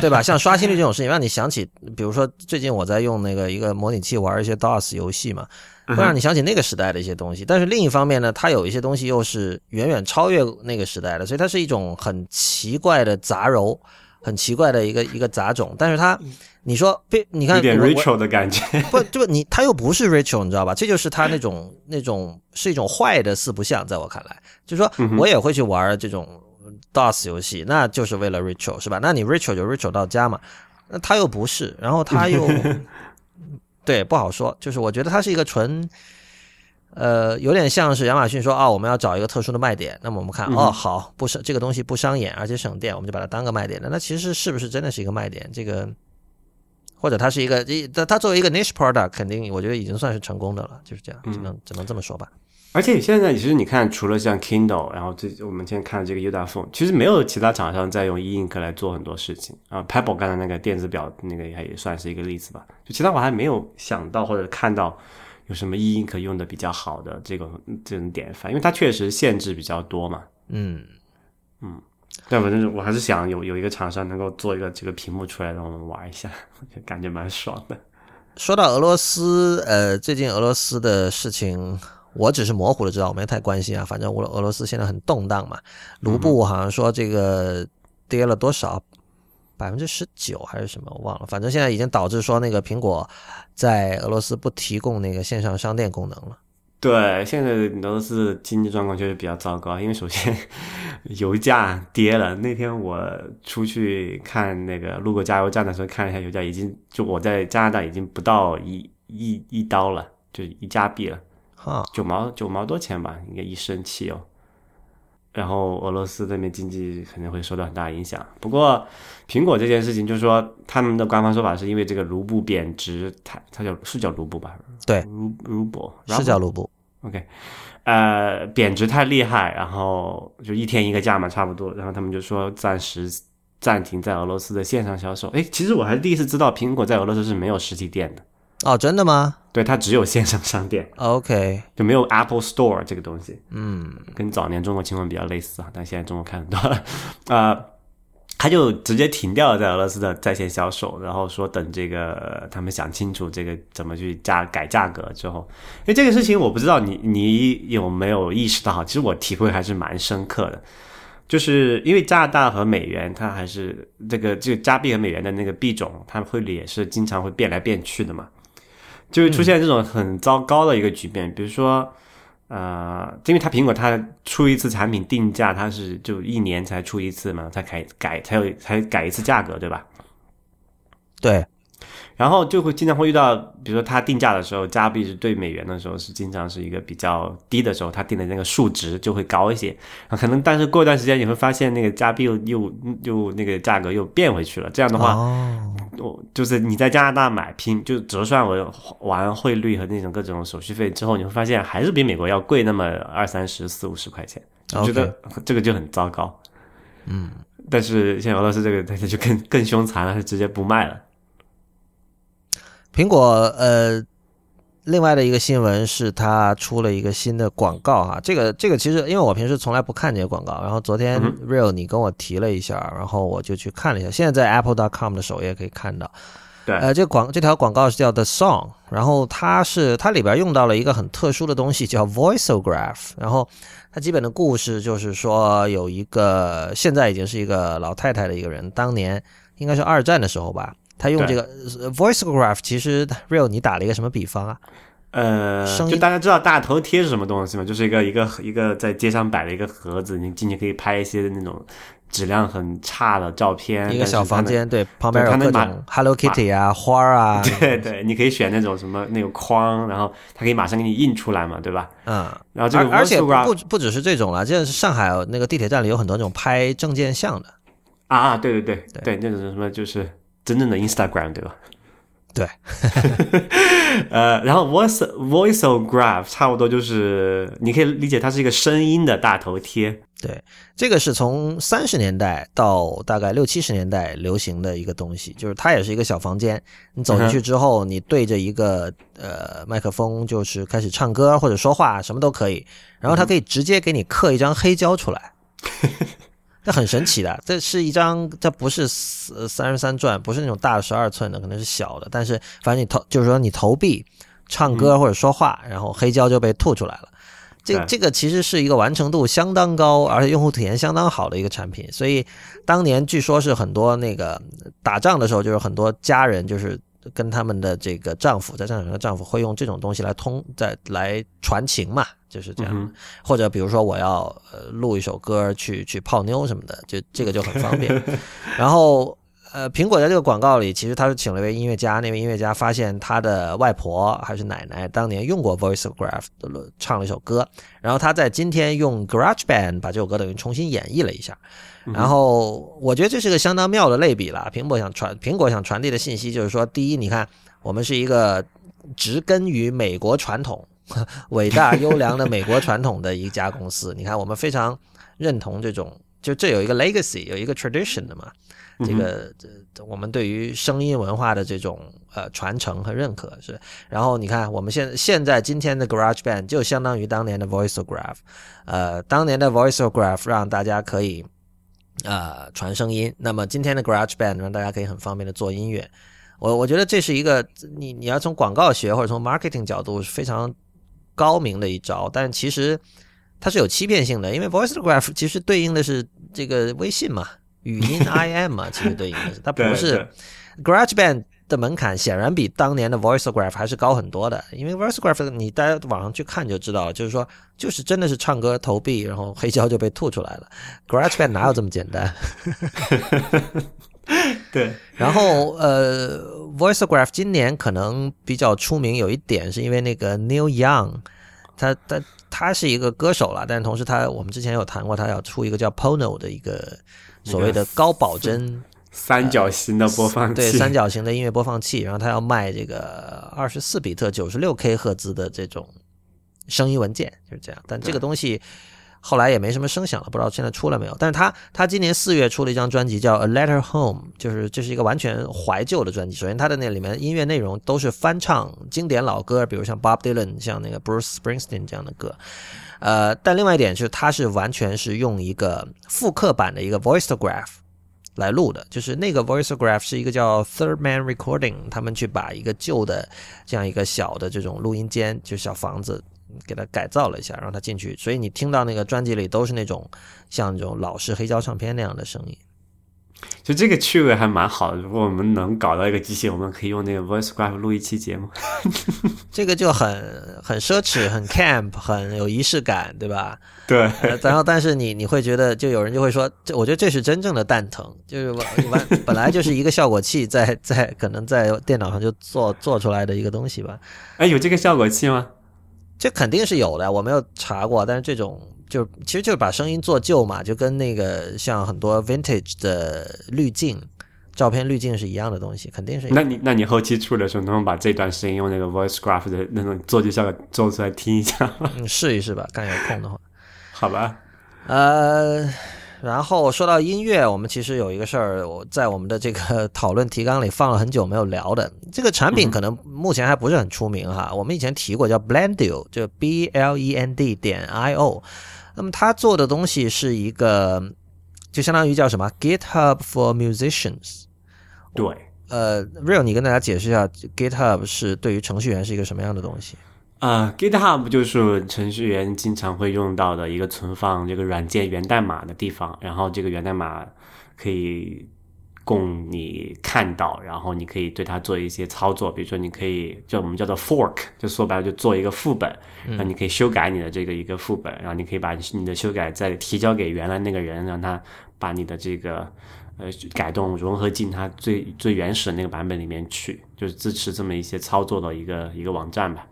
对吧？像刷新率这种事情，让你想起，比如说最近我在用那个一个模拟器玩一些 DOS 游戏嘛，会让你想起那个时代的一些东西。但是另一方面呢，它有一些东西又是远远超越那个时代的，所以它是一种很奇怪的杂糅，很奇怪的一个一个杂种。但是它，你说，别你看有点 Rachel 的感觉。不，这个你他又不是 Rachel，你知道吧？这就是他那种那种是一种坏的四不像，在我看来，就是说我也会去玩这种 DOS 游戏，那就是为了 Rachel 是吧？那你 Rachel 就 Rachel 到家嘛，那他又不是，然后他又 对不好说，就是我觉得它是一个纯。呃，有点像是亚马逊说啊，我们要找一个特殊的卖点。那么我们看，哦，好，不是这个东西不伤眼，而且省电，我们就把它当个卖点了。那其实是不是真的是一个卖点？这个或者它是一个，一它它作为一个 niche product，肯定我觉得已经算是成功的了，就是这样，只能只能这么说吧。而且现在其实你看，除了像 Kindle，然后这我们现在看的这个 Udafone，其实没有其他厂商在用 E Ink 来做很多事情啊。Pebble 刚才那个电子表那个也算是一个例子吧。就其他我还没有想到或者看到有什么 E Ink 用的比较好的这种这种典范，因为它确实限制比较多嘛。嗯，但反正我还是想有有一个厂商能够做一个这个屏幕出来让我们玩一下，就 感觉蛮爽的。说到俄罗斯，呃，最近俄罗斯的事情，我只是模糊的知道，我没太关心啊。反正俄俄罗斯现在很动荡嘛，卢布好像说这个跌了多少，百分之十九还是什么，我忘了。反正现在已经导致说那个苹果在俄罗斯不提供那个线上商店功能了。对，现在俄罗斯的经济状况确实比较糟糕，因为首先油价跌了。那天我出去看那个路过加油站的时候，看了一下油价，已经就我在加拿大已经不到一一一刀了，就一加币了，哈，九毛九毛多钱吧，应该一升汽油。然后俄罗斯那边经济肯定会受到很大影响。不过苹果这件事情，就是说他们的官方说法是因为这个卢布贬值，它它叫是叫卢布吧？对卢卢布是叫卢布。OK，呃，贬值太厉害，然后就一天一个价嘛，差不多。然后他们就说暂时暂停在俄罗斯的线上销售。哎，其实我还是第一次知道苹果在俄罗斯是没有实体店的，哦，真的吗对，它只有线上商店，？OK，就没有 Apple Store 这个东西。嗯，跟早年中国情况比较类似啊，但现在中国看很多了，呃，他就直接停掉了在俄罗斯的在线销售，然后说等这个他们想清楚这个怎么去价改价格之后，因为这个事情我不知道你你有没有意识到，其实我体会还是蛮深刻的。就是因为加拿大和美元，它还是这个这个加币和美元的那个币种，它汇率也是经常会变来变去的嘛，就会出现这种很糟糕的一个局面。比如说，呃，因为它苹果它出一次产品定价，它是就一年才出一次嘛，才改改才有才改一次价格，对吧？对，然后就会经常会遇到，比如说它定价的时候，加币是对美元的时候是经常是一个比较低的时候，它定的那个数值就会高一些。啊，可能但是过一段时间你会发现那个加币又又又那个价格又变回去了。这样的话，哦，我就是你在加拿大买拼，就折算完完汇率和那种各种手续费之后，你会发现还是比美国要贵那么二三十、四五十块钱。我觉得这个就很糟糕。嗯，但是像俄罗斯这个，它就更更凶残了，它直接不卖了。苹果呃，另外的一个新闻是它出了一个新的广告哈，这个这个其实因为我平时从来不看这些广告，然后昨天 Real 你跟我提了一下，然后我就去看了一下，现在在 Apple.com 的首页可以看到。对呃，这广这条广告是叫 The Song，然后它是它里边用到了一个很特殊的东西叫 Voiceograph，然后它基本的故事就是说有一个现在已经是一个老太太的一个人，当年应该是二战的时候吧，他用这个呃 Voiceograph，其实 Real 你打了一个什么比方啊？呃，就大家知道大头贴是什么东西吗？就是一个一个一个在街上摆的一个盒子，你进去可以拍一些那种质量很差的照片，一个小房间，对，旁边有各种 Hello Kitty 啊、花儿啊，对对，你可以选那种什么那个框，然后它可以马上给你印出来嘛，对吧？嗯，然后这个而而且不不不只是这种了，这是上海那个地铁站里有很多那种拍证件相的，啊啊，对对对对，那种什么就是真正的 Instagram 对吧？对，呃，然后 voice voiceograph 差不多就是你可以理解它是一个声音的大头贴，对，这个是从三十年代到大概六七十年代流行的一个东西，就是它也是一个小房间，你走进去之后，你对着一个呃麦克风，就是开始唱歌或者说话，什么都可以，然后它可以直接给你刻一张黑胶出来。这很神奇的，这是一张，这不是三十三转，不是那种大十二寸的，可能是小的，但是反正你投，就是说你投币、唱歌或者说话，然后黑胶就被吐出来了。这这个其实是一个完成度相当高，而且用户体验相当好的一个产品，所以当年据说是很多那个打仗的时候，就是很多家人就是跟他们的这个丈夫在战场上的丈夫会用这种东西来通在来传情嘛，就是这样。嗯或者比如说我要呃录一首歌去去泡妞什么的，就这个就很方便。然后呃，苹果在这个广告里，其实他是请了一位音乐家，那位音乐家发现他的外婆还是奶奶当年用过 Voiceograph 唱了一首歌，然后他在今天用 GarageBand 把这首歌等于重新演绎了一下。然后我觉得这是个相当妙的类比了。苹果想传苹果想传递的信息就是说，第一，你看我们是一个植根于美国传统、伟大优良的美国传统的一家公司。你看，我们非常认同这种，就这有一个 legacy，有一个 tradition 的嘛。这个这我们对于声音文化的这种呃传承和认可是。然后你看，我们现现在今天的 GarageBand 就相当于当年的 Voiceograph，呃，当年的 Voiceograph 让大家可以。呃，传声音。那么今天的 GarageBand 让大家可以很方便的做音乐。我我觉得这是一个你你要从广告学或者从 marketing 角度是非常高明的一招，但其实它是有欺骗性的，因为 Voiceograph 其实对应的是这个微信嘛，语音 IM 嘛，其实对应的是它不是 GarageBand 的门槛显然比当年的 Voiceograph 还是高很多的，因为 Voiceograph 你大家网上去看就知道，就是说就是真的是唱歌投币，然后黑胶就被吐出来了。GarageBand 哪有这么简单？对，然后呃，Voiceograph 今年可能比较出名，有一点是因为那个 Neil Young，他他他是一个歌手了，但同时他我们之前有谈过，他要出一个叫 Pono 的一个所谓的高保真。三角形的播放器，对三角形的音乐播放器，然后他要卖这个二十四比特九十六 K 赫兹的这种声音文件，就是这样。但这个东西后来也没什么声响了，不知道现在出了没有。但是他他今年四月出了一张专辑叫《A Letter Home》，就是这是一个完全怀旧的专辑。首先，它的那里面音乐内容都是翻唱经典老歌，比如像 Bob Dylan、像那个 Bruce Springsteen 这样的歌。呃，但另外一点是，它是完全是用一个复刻版的一个 Voiceograph。来录的，就是那个 Voiceograph 是一个叫 Third Man Recording，他们去把一个旧的这样一个小的这种录音间，就小房子，给它改造了一下，让它进去，所以你听到那个专辑里都是那种像那种老式黑胶唱片那样的声音。就这个趣味还蛮好的。如果我们能搞到一个机器，我们可以用那个 Voiceograph 录一期节目。这个就很很奢侈，很 camp，很有仪式感，对吧？对。然后，但是你你会觉得，就有人就会说，这我觉得这是真正的蛋疼，就是完完 本来就是一个效果器，在在可能在电脑上就做做出来的一个东西吧。哎，有这个效果器吗？这肯定是有的，我没有查过，但是这种。就其实就是把声音做旧嘛，就跟那个像很多 vintage 的滤镜、照片滤镜是一样的东西，肯定是。那你那你后期处理的时候，能不能把这段声音用那个 Voicegraph 的那种做旧效果做出来听一下？嗯，试一试吧，看有空的话。好吧。呃，然后说到音乐，我们其实有一个事儿，我在我们的这个 讨论提纲里放了很久没有聊的。这个产品可能目前还不是很出名哈，我们以前提过，叫 Blendio，就 B L E N D 点 I O。那么他做的东西是一个，就相当于叫什么 GitHub for Musicians。对，呃，Real，你跟大家解释一下，GitHub 是对于程序员是一个什么样的东西？啊，GitHub 就是程序员经常会用到的一个存放这个软件源代码的地方，然后这个源代码可以。供你看到，然后你可以对它做一些操作，比如说你可以叫我们叫做 fork，就说白了就做一个副本，那你可以修改你的这个一个副本，然后你可以把你的修改再提交给原来那个人，让他把你的这个呃改动融合进他最最原始的那个版本里面去，就是支持这么一些操作的一个一个网站吧。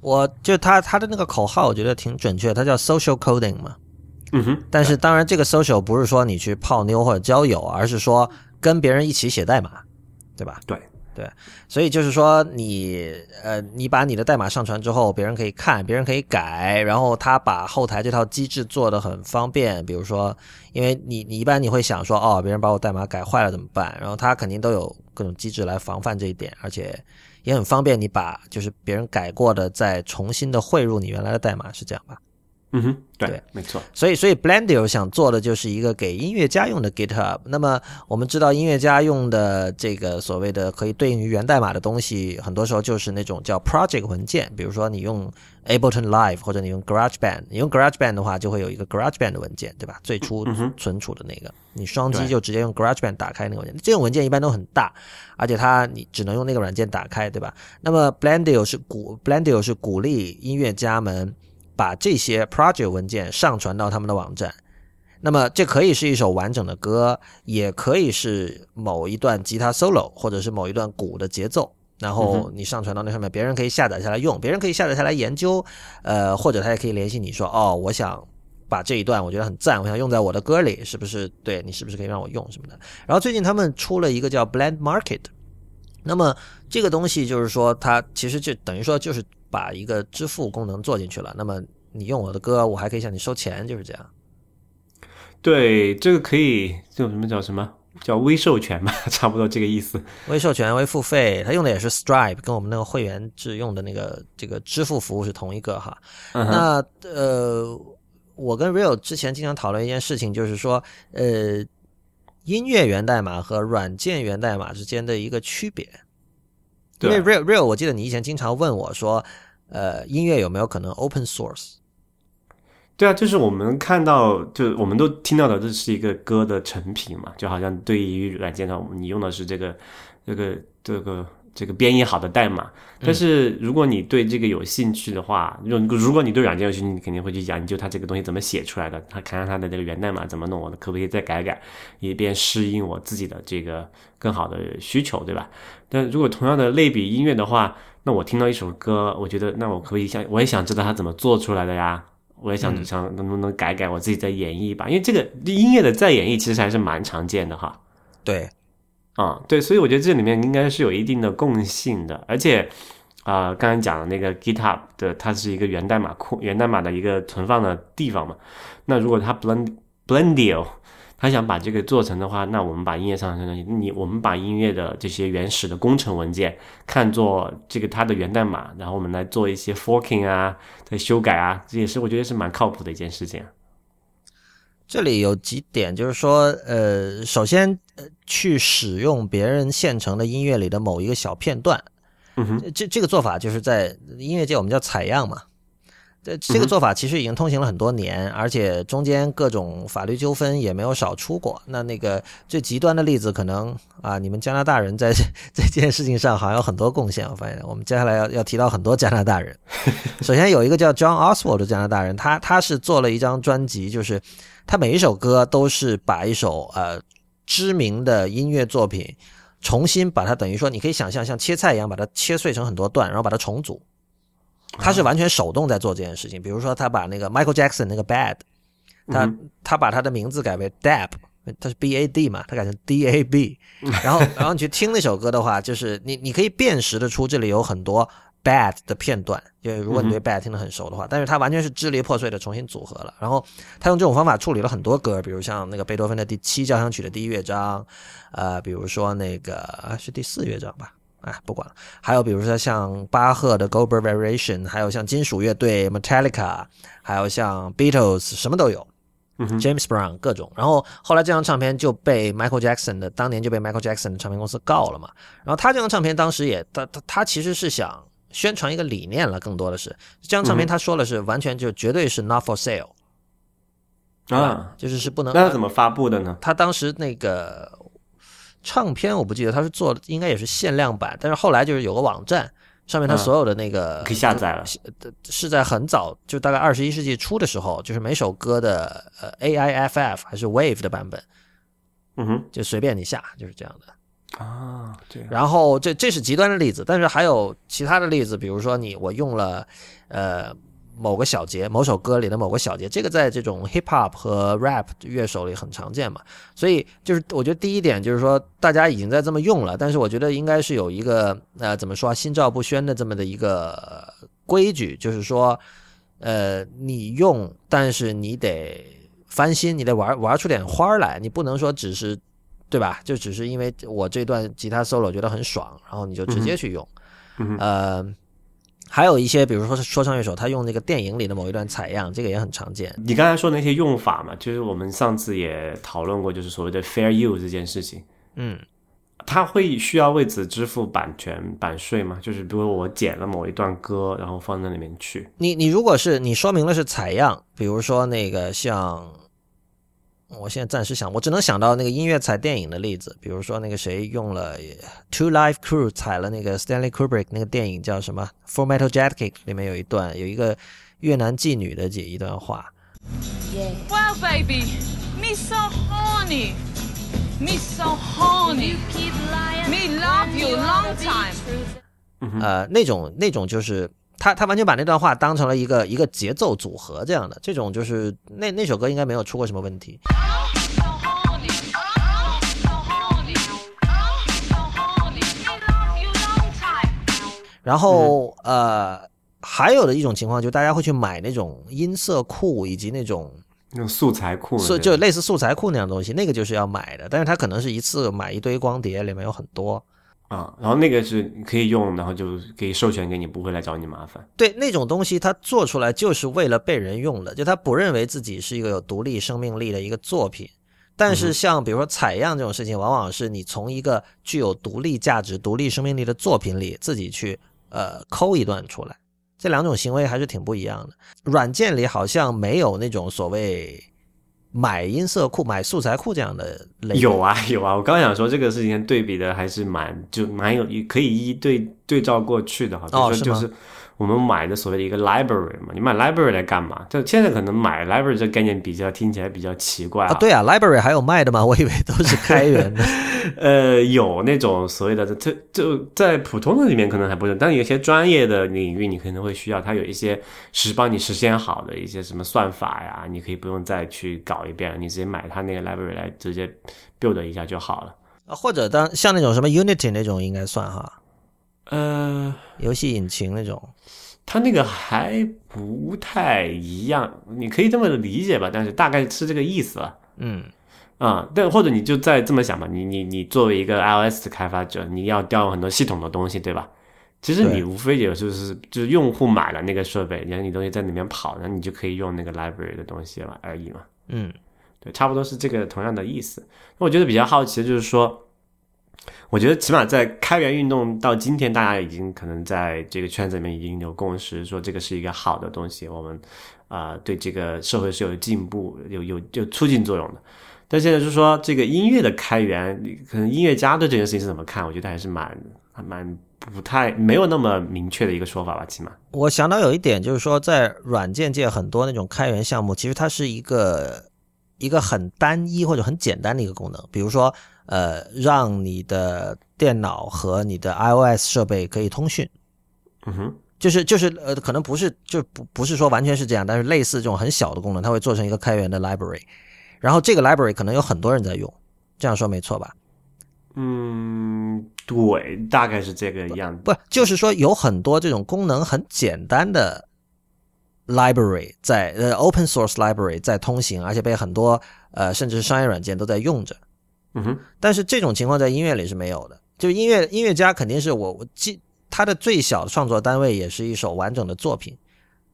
我就他他的那个口号，我觉得挺准确，它叫 social coding 嘛。嗯哼，但是当然，这个 social 不是说你去泡妞或者交友，而是说跟别人一起写代码，对吧？对对，所以就是说你呃，你把你的代码上传之后，别人可以看，别人可以改，然后他把后台这套机制做得很方便。比如说，因为你你一般你会想说，哦，别人把我代码改坏了怎么办？然后他肯定都有各种机制来防范这一点，而且也很方便。你把就是别人改过的再重新的汇入你原来的代码，是这样吧？嗯哼，对，没错。所以，所以 Blendio 想做的就是一个给音乐家用的 GitHub。那么，我们知道音乐家用的这个所谓的可以对应于源代码的东西，很多时候就是那种叫 project 文件。比如说，你用 Ableton Live 或者你用 GarageBand，你用 GarageBand 的话，就会有一个 GarageBand 的文件，对吧？最初存储的那个，你双击就直接用 GarageBand 打开那个文件。这种文件一般都很大，而且它你只能用那个软件打开，对吧？那么 Blendio 是鼓 Blendio 是鼓励音乐家们。把这些 project 文件上传到他们的网站，那么这可以是一首完整的歌，也可以是某一段吉他 solo，或者是某一段鼓的节奏。然后你上传到那上面，别人可以下载下来用，别人可以下载下来研究，呃，或者他也可以联系你说，哦，我想把这一段我觉得很赞，我想用在我的歌里，是不是？对你是不是可以让我用什么的？然后最近他们出了一个叫 Blend Market，那么这个东西就是说，它其实就等于说就是。把一个支付功能做进去了，那么你用我的歌，我还可以向你收钱，就是这样。对，这个可以这种什么叫什么叫微授权吧，差不多这个意思。微授权、微付费，它用的也是 Stripe，跟我们那个会员制用的那个这个支付服务是同一个哈。那呃，我跟 Real 之前经常讨论一件事情，就是说呃，音乐源代码和软件源代码之间的一个区别。因为 real real，我记得你以前经常问我说，呃，音乐有没有可能 open source？对啊，就是我们看到，就我们都听到的，这是一个歌的成品嘛，就好像对于软件上，你用的是这个、这个、这个、这个编译好的代码。但是如果你对这个有兴趣的话，如如果你对软件有兴趣，你肯定会去研究它这个东西怎么写出来的，他看看它的这个源代码怎么弄，我可不可以再改改，以便适应我自己的这个更好的需求，对吧？但如果同样的类比音乐的话，那我听到一首歌，我觉得那我可以想，我也想知道它怎么做出来的呀。我也想想能不能改改，我自己再演绎一把，因为这个音乐的再演绎其实还是蛮常见的哈。对，啊，对，所以我觉得这里面应该是有一定的共性的，而且啊，刚才讲的那个 GitHub 的，它是一个源代码库，源代码的一个存放的地方嘛。那如果它 blend blendio。他想把这个做成的话，那我们把音乐上的东西，你我们把音乐的这些原始的工程文件看作这个它的源代码，然后我们来做一些 forking 啊，再修改啊，这也是我觉得是蛮靠谱的一件事情。这里有几点，就是说，呃，首先，呃，去使用别人现成的音乐里的某一个小片段，嗯哼，这这个做法就是在音乐界我们叫采样嘛。这这个做法其实已经通行了很多年，而且中间各种法律纠纷也没有少出过。那那个最极端的例子，可能啊，你们加拿大人 在这件事情上好像有很多贡献。我发现我们接下来要要提到很多加拿大人。首先有一个叫 John Oswald 的加拿大人，他他是做了一张专辑，就是他每一首歌都是把一首呃知名的音乐作品重新把它等于说，你可以想象像切菜一样，把它切碎成很多段，然后把它重组。他是完全手动在做这件事情，比如说他把那个 Michael Jackson 那个 Bad，他他把他的名字改为 Dab，他是 B A D 嘛，他改成 D A B，然后然后你去听那首歌的话，就是你你可以辨识的出这里有很多 Bad 的片段，因为如果你对 Bad 听得很熟的话，但是它完全是支离破碎的重新组合了，然后他用这种方法处理了很多歌，比如像那个贝多芬的第七交响曲的第一乐章，呃，比如说那个是第四乐章吧。哎，不管了。还有比如说像巴赫的 Goldberg Variation，还有像金属乐队 Metallica，还有像 Beatles，什么都有。James Brown 各种。然后后来这张唱片就被 Michael Jackson 的当年就被 Michael Jackson 的唱片公司告了嘛。然后他这张唱片当时也他他他其实是想宣传一个理念了，更多的是这张唱片他说了是完全就绝对是 not for sale 啊，就是是不能。那怎么发布的呢？他当时那个。唱片我不记得他是做应该也是限量版，但是后来就是有个网站上面他所有的那个可以下载了，是在很早就大概二十一世纪初的时候，就是每首歌的呃 AIFF 还是 Wave 的版本，嗯哼，就随便你下，就是这样的啊。对。然后这这是极端的例子，但是还有其他的例子，比如说你我用了呃。某个小节，某首歌里的某个小节，这个在这种 hip hop 和 rap 乐手里很常见嘛。所以就是我觉得第一点就是说，大家已经在这么用了，但是我觉得应该是有一个呃怎么说心照不宣的这么的一个规矩，就是说呃你用，但是你得翻新，你得玩玩出点花来，你不能说只是对吧？就只是因为我这段吉他 solo 觉得很爽，然后你就直接去用，呃。还有一些，比如说说唱乐手，他用那个电影里的某一段采样，这个也很常见。你刚才说那些用法嘛，就是我们上次也讨论过，就是所谓的 fair use 这件事情。嗯，他会需要为此支付版权版税吗？就是比如我剪了某一段歌，然后放在里面去。你你如果是你说明了是采样，比如说那个像。我现在暂时想，我只能想到那个音乐踩电影的例子，比如说那个谁用了 Two Life Crew 踩了那个 Stanley Kubrick 那个电影叫什么 Full Metal Jacket 里面有一段有一个越南妓女的几一段话。Well, baby, me so horny, me so horny, me love you long time。呃，那种那种就是。他他完全把那段话当成了一个一个节奏组合这样的，这种就是那那首歌应该没有出过什么问题。然后呃，还有的一种情况，就大家会去买那种音色库以及那种那种素材库，是就类似素材库那样东西，那个就是要买的，但是它可能是一次买一堆光碟，里面有很多。啊，然后那个是可以用，然后就可以授权给你，不会来找你麻烦。对，那种东西它做出来就是为了被人用的，就他不认为自己是一个有独立生命力的一个作品。但是像比如说采样这种事情，往往是你从一个具有独立价值、独立生命力的作品里自己去呃抠一段出来。这两种行为还是挺不一样的。软件里好像没有那种所谓买音色库、买素材库这样的类。有啊有啊，我刚想说这个事情对比的还是蛮就蛮有可以一对对照过去的哈，比如哦是就是我们买的所谓的一个 library 嘛，你买 library 来干嘛？就现在可能买 library 这概念比较听起来比较奇怪啊，对啊，library 还有卖的吗？我以为都是开源的。呃，有那种所谓的，这就在普通的里面可能还不是，但有些专业的领域你可能会需要，它有一些是帮你实现好的一些什么算法呀，你可以不用再去搞一遍了，你直接买它那个 library 来直接 build 一下就好了。啊或者当像那种什么 Unity 那种应该算哈，呃，游戏引擎那种。它那个还不太一样，你可以这么理解吧，但是大概是这个意思了。嗯，啊、但或者你就再这么想吧，你你你作为一个 iOS 的开发者，你要调用很多系统的东西，对吧？其实你无非也就是就是用户买了那个设备，然后你东西在里面跑，然后你就可以用那个 library 的东西了而已嘛。嗯，对，差不多是这个同样的意思。那我觉得比较好奇的就是说，我觉得起码在开源运动到今天，大家已经可能在这个圈子里面已经有共识，说这个是一个好的东西，我们啊、对这个社会是有进步、有有有促进作用的。但现在就是说，这个音乐的开源，可能音乐家对这件事情是怎么看？我觉得还是蛮蛮不太没有那么明确的一个说法吧，起码。我想到有一点就是说，在软件界很多那种开源项目，其实它是一个一个很单一或者很简单的一个功能，比如说呃，让你的电脑和你的 iOS 设备可以通讯。嗯哼，就是就是呃，可能不是就不不是说完全是这样，但是类似这种很小的功能，它会做成一个开源的 library，然后这个 library 可能有很多人在用，这样说没错吧？嗯，对，大概是这个样子。不，就是说有很多这种功能很简单的 library 在呃 open source library 在通行，而且被很多呃甚至是商业软件都在用着。嗯哼，但是这种情况在音乐里是没有的，就音乐音乐家肯定是我我记他的最小的创作单位也是一首完整的作品，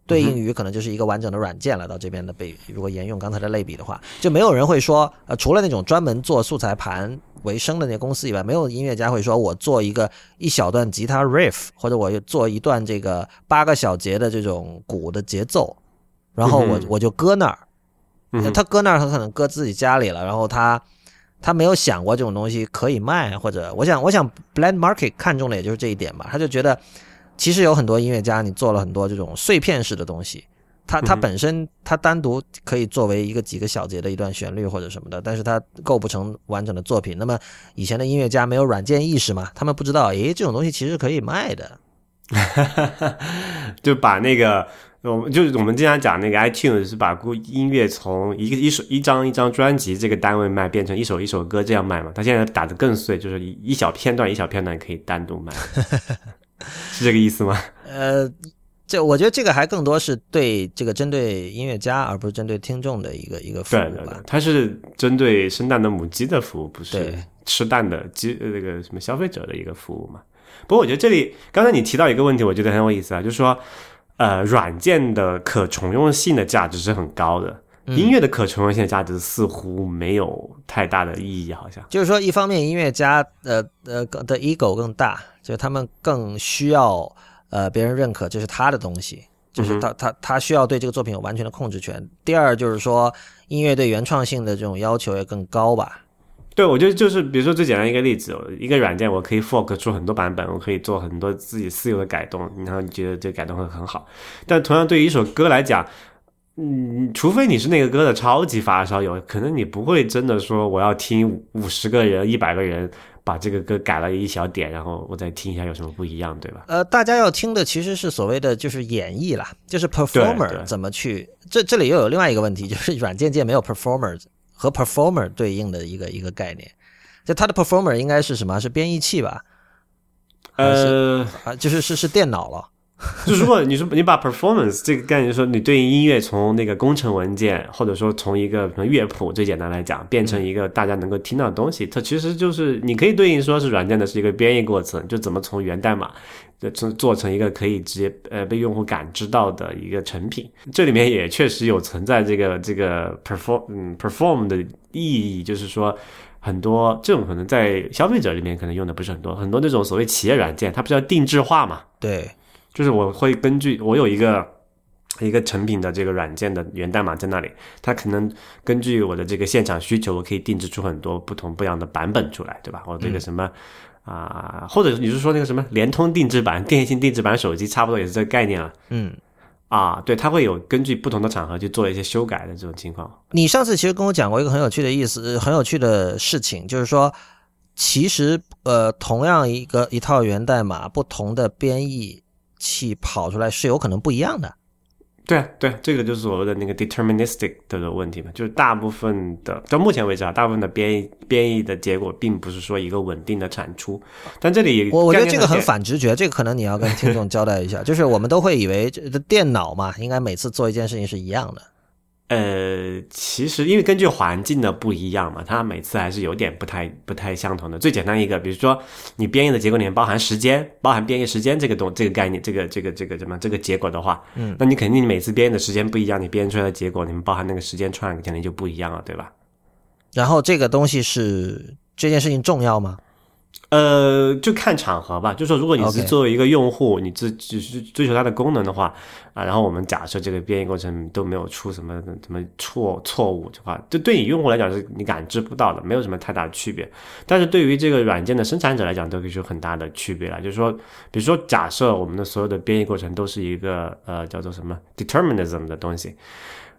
对应于可能就是一个完整的软件了。到这边的被如果沿用刚才的类比的话，就没有人会说呃除了那种专门做素材盘为生的那些公司以外，没有音乐家会说我做一个一小段吉他 riff，或者我做一段这个八个小节的这种鼓的节奏，然后我我就搁那儿。他搁那儿，他可能搁自己家里了，然后他他没有想过这种东西可以卖，或者我想我想 Blend Market 看中的也就是这一点吧，他就觉得其实有很多音乐家，你做了很多这种碎片式的东西，它它本身它单独可以作为一个几个小节的一段旋律或者什么的，但是它构不成完整的作品。那么以前的音乐家没有软件意识嘛，他们不知道，诶，这种东西其实可以卖的。就把那个，我们就是我们经常讲那个 iTunes 是把故音乐从一个一首一张一张专辑这个单位卖，变成一首一首歌这样卖嘛。它现在打的更碎，就是一一小片段一小片段可以单独卖，是这个意思吗？呃，这我觉得这个还更多是对这个针对音乐家，而不是针对听众的一个一个服务吧对对对。，它是针对生蛋的母鸡的服务，不是吃蛋的鸡呃那个什么消费者的一个服务嘛。不过我觉得这里刚才你提到一个问题，我觉得很有意思啊，就是说，呃，软件的可重用性的价值是很高的，嗯音乐的可重用性的价值似乎没有太大的意义，好像。就是说，一方面音乐家呃呃的 ego 更大，就是他们更需要呃别人认可这是他的东西，就是他他他需要对这个作品有完全的控制权。第二就是说，音乐对原创性的这种要求也更高吧。对，我觉得就是比如说最简单一个例子，一个软件我可以 fork 出很多版本，我可以做很多自己私有的改动，然后你觉得这改动会很好。但同样对于一首歌来讲，嗯，除非你是那个歌的超级发烧友，可能你不会真的说我要听五十个人、一百个人把这个歌改了一小点，然后我再听一下有什么不一样，对吧？呃，大家要听的其实是所谓的就是演绎啦，就是 performer 怎么去。这这里又有另外一个问题，就是软件界没有 performer 和 performer 对应的一个一个概念。就它的 performer 应该是什么？是编译器吧？呃，啊，就是是是电脑了。就如果你说你把 performance 这个概念说，你对应音乐从那个工程文件，或者说从一个什么乐谱最简单来讲，变成一个大家能够听到的东西，它其实就是你可以对应说是软件的是一个编译过程，就怎么从源代码就做做成一个可以直接呃被用户感知到的一个成品。这里面也确实有存在这个这个 perform 嗯 perform 的意义，就是说。很多这种可能在消费者里面可能用的不是很多，很多那种所谓企业软件，它不是要定制化嘛？对，就是我会根据我有一个一个成品的这个软件的源代码在那里，它可能根据我的这个现场需求，我可以定制出很多不同不一样的版本出来，对吧？我这个什么啊、或者你是说那个什么联通定制版、电信定制版手机，差不多也是这个概念了。嗯，啊，对，它会有根据不同的场合去做一些修改的这种情况。你上次其实跟我讲过一个很有趣的意思，呃很有趣的事情，就是说，其实呃，同样一个一套源代码，不同的编译器跑出来是有可能不一样的。对啊，对啊，这个就是所谓的那个 deterministic 的问题嘛，就是大部分的到目前为止啊，大部分的编译编译的结果并不是说一个稳定的产出，但这里我我觉得这个很反直觉，这个可能你要跟听众交代一下，就是我们都会以为这这电脑嘛，应该每次做一件事情是一样的。呃，其实因为根据环境的不一样嘛，它每次还是有点不太不太相同的。最简单一个，比如说你编译的结果里面包含时间，包含编译时间这个东这个概念，这个这个这个什么这个结果的话，嗯，那你肯定每次编译的时间不一样，你编出来的结果里面包含那个时间串肯定就不一样了，对吧？然后这个东西是这件事情重要吗？呃，就看场合吧。就说如果你是作为一个用户你只只是追求它的功能的话啊，然后我们假设这个编译过程都没有出什么什么错错误的话，就对你用户来讲是你感知不到的，没有什么太大的区别。但是对于这个软件的生产者来讲，都是有很大的区别了。就是说，比如说假设我们的所有的编译过程都是一个呃叫做什么 determinism 的东西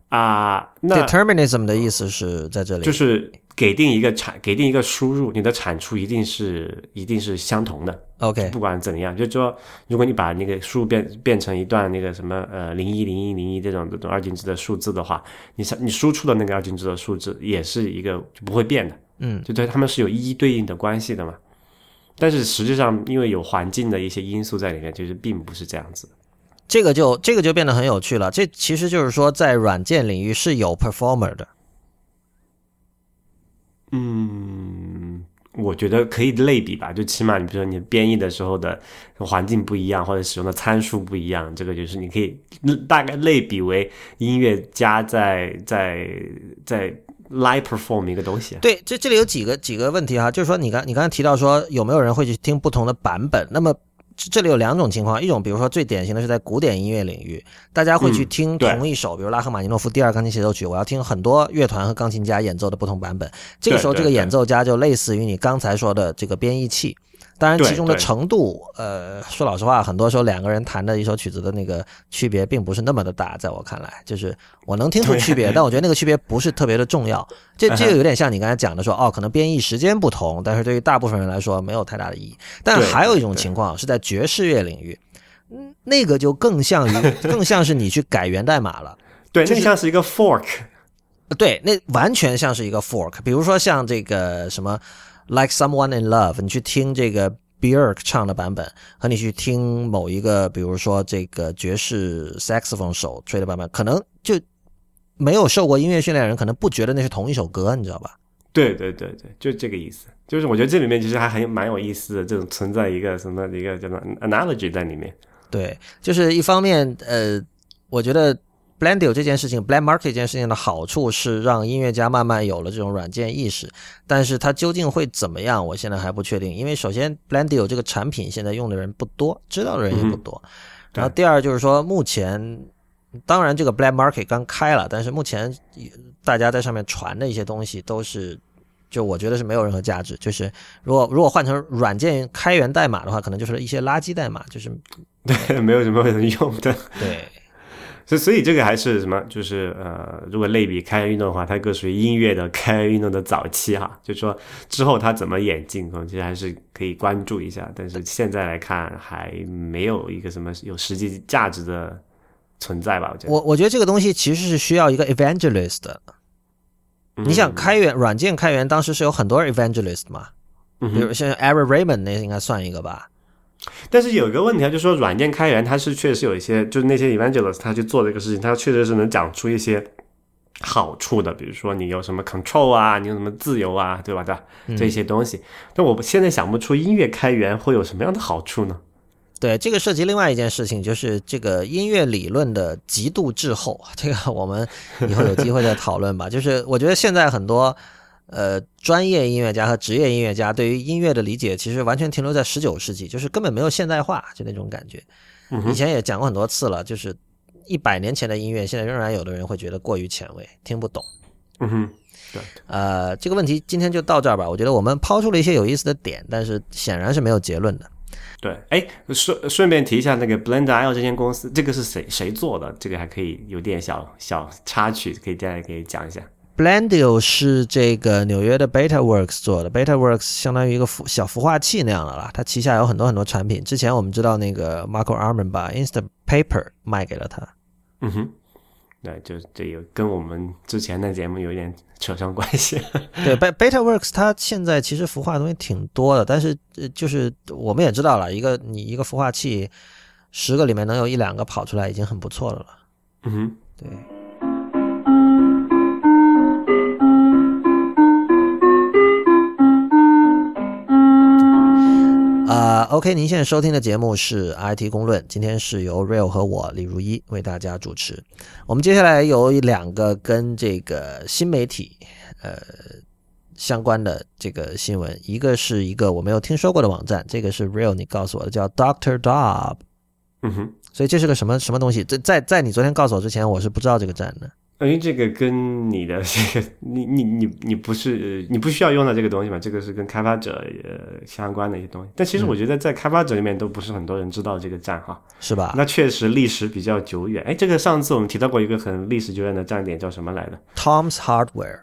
啊，那 Determinism 的意思是在这里，就是给定一个产，给定一个输入，你的产出一定是一定是相同的。OK 不管怎样，就说如果你把那个输入变变成一段那个什么呃零一零一零一这种这种二进制的数字的话，你想你输出的那个二进制的数字也是一个就不会变的，嗯，就对他们是有一一对应的关系的嘛。但是实际上，因为有环境的一些因素在里面，其实并不是这样子。这个就这个就变得很有趣了。这其实就是说，在软件领域是有 performer 的。嗯，我觉得可以类比吧，就起码你比如说你编译的时候的环境不一样，或者使用的参数不一样，这个就是你可以大概类比为音乐家在在在 live perform 一个东西。对，这这里有几个几个问题哈，就是说你刚你刚才提到说有没有人会去听不同的版本？那么这这里有两种情况，一种比如说最典型的是在古典音乐领域，大家会去嗯听同一首，比如拉赫玛尼诺夫第二钢琴协奏曲，我要听很多乐团和钢琴家演奏的不同版本。这个时候，这个演奏家就类似于你刚才说的这个编译器。当然，其中的程度，呃，说老实话，很多时候两个人弹的一首曲子的那个区别并不是那么的大，在我看来，就是我能听出区别，但我觉得那个区别不是特别的重要。这这个有点像你刚才讲的说，哦，可能编译时间不同，但是对于大部分人来说没有太大的意义。但还有一种情况是在爵士乐领域，嗯，那个就更像于更像是你去改源代码了。对，就是那像是一个 fork。对，那完全像是一个 fork。比如说像这个什么，Like Someone in Love，你去听这个 Björk 唱的版本，和你去听某一个，比如说这个爵士 saxophone 手吹的版本，可能就没有受过音乐训练的人，可能不觉得那是同一首歌，你知道吧？对对对对，就这个意思。就是我觉得这里面其实还很蛮有意思的，这种存在一个什么一个叫做 analogy 在里面。对，就是一方面，呃，我觉得 Blendio 这件事情，Blend Market 这件事情的好处是让音乐家慢慢有了这种软件意识，但是它究竟会怎么样，我现在还不确定。因为首先 Blendio 这个产品现在用的人不多，知道的人也不多。然后第二就是说，目前当然这个 Blend Market 刚开了，但是目前大家在上面传的一些东西都是。就我觉得是没有任何价值，就是如果如果换成软件开源代码的话，可能就是一些垃圾代码，就是对，没有什么人用的。对所以，所以这个还是什么？就是呃，如果类比开源运动的话，它更属于音乐的开源运动的早期哈。就说之后它怎么演进，可能其实还是可以关注一下。但是现在来看，还没有一个什么有实际价值的存在吧？我觉得。我我觉得这个东西其实是需要一个 evangelist 的。你想开源软件开源，当时是有很多 evangelist 嘛，嗯比如像 Aaron Raymond 那应该算一个吧。但是有一个问题啊，就是说软件开源，它是确实有一些，就是那些 evangelist 他去做这个事情，他确实是能讲出一些好处的，比如说你有什么 control 啊，你有什么自由啊，对吧？对吧？这些东西。但我现在想不出音乐开源会有什么样的好处呢？对，这个涉及另外一件事情，就是这个音乐理论的极度滞后。这个我们以后有机会再讨论吧。就是我觉得现在很多呃专业音乐家和职业音乐家对于音乐的理解，其实完全停留在十九世纪，就是根本没有现代化，就那种感觉。以前也讲过很多次了，就是一百年前的音乐，现在仍然有的人会觉得过于前卫，听不懂。嗯哼，对，呃，这个问题今天就到这儿吧。我觉得我们抛出了一些有意思的点，但是显然是没有结论的。对，哎，顺顺便提一下，那个 Blend IO 这间公司，这个是谁谁做的？这个还可以有点小小插曲，可以大家可以讲一下。Blendio 是这个纽约的 BetaWorks 做的，BetaWorks 相当于一个孵小孵化器那样的啦。它旗下有很多很多产品。之前我们知道那个 Marco Arman 把 Instapaper 卖给了他。嗯哼，对，就这有跟我们之前的节目有点扯上关系。对，Be BetaWorks 它现在其实孵化的东西挺多的，但是呃就是我们也知道了，一个你一个孵化器，十个里面能有一两个跑出来已经很不错的了。嗯哼，对。啊、o k 您现在收听的节目是 IT 公论，今天是由 Real 和我李如一为大家主持。我们接下来有两个跟这个新媒体呃相关的这个新闻，一个是一个我没有听说过的网站，这个是 Real 你告诉我的，叫 Doctor Dob，嗯哼，所以这是个什么什么东西？在在在你昨天告诉我之前，我是不知道这个站的。因为这个跟你的这 个，你你你你不是你不需要用到这个东西嘛？这个是跟开发者呃相关的一些东西。但其实我觉得在开发者里面都不是很多人知道这个站哈。是吧？那确实历史比较久远。哎，这个上次我们提到过一个很历史久远的站点叫什么来着？Tom's Hardware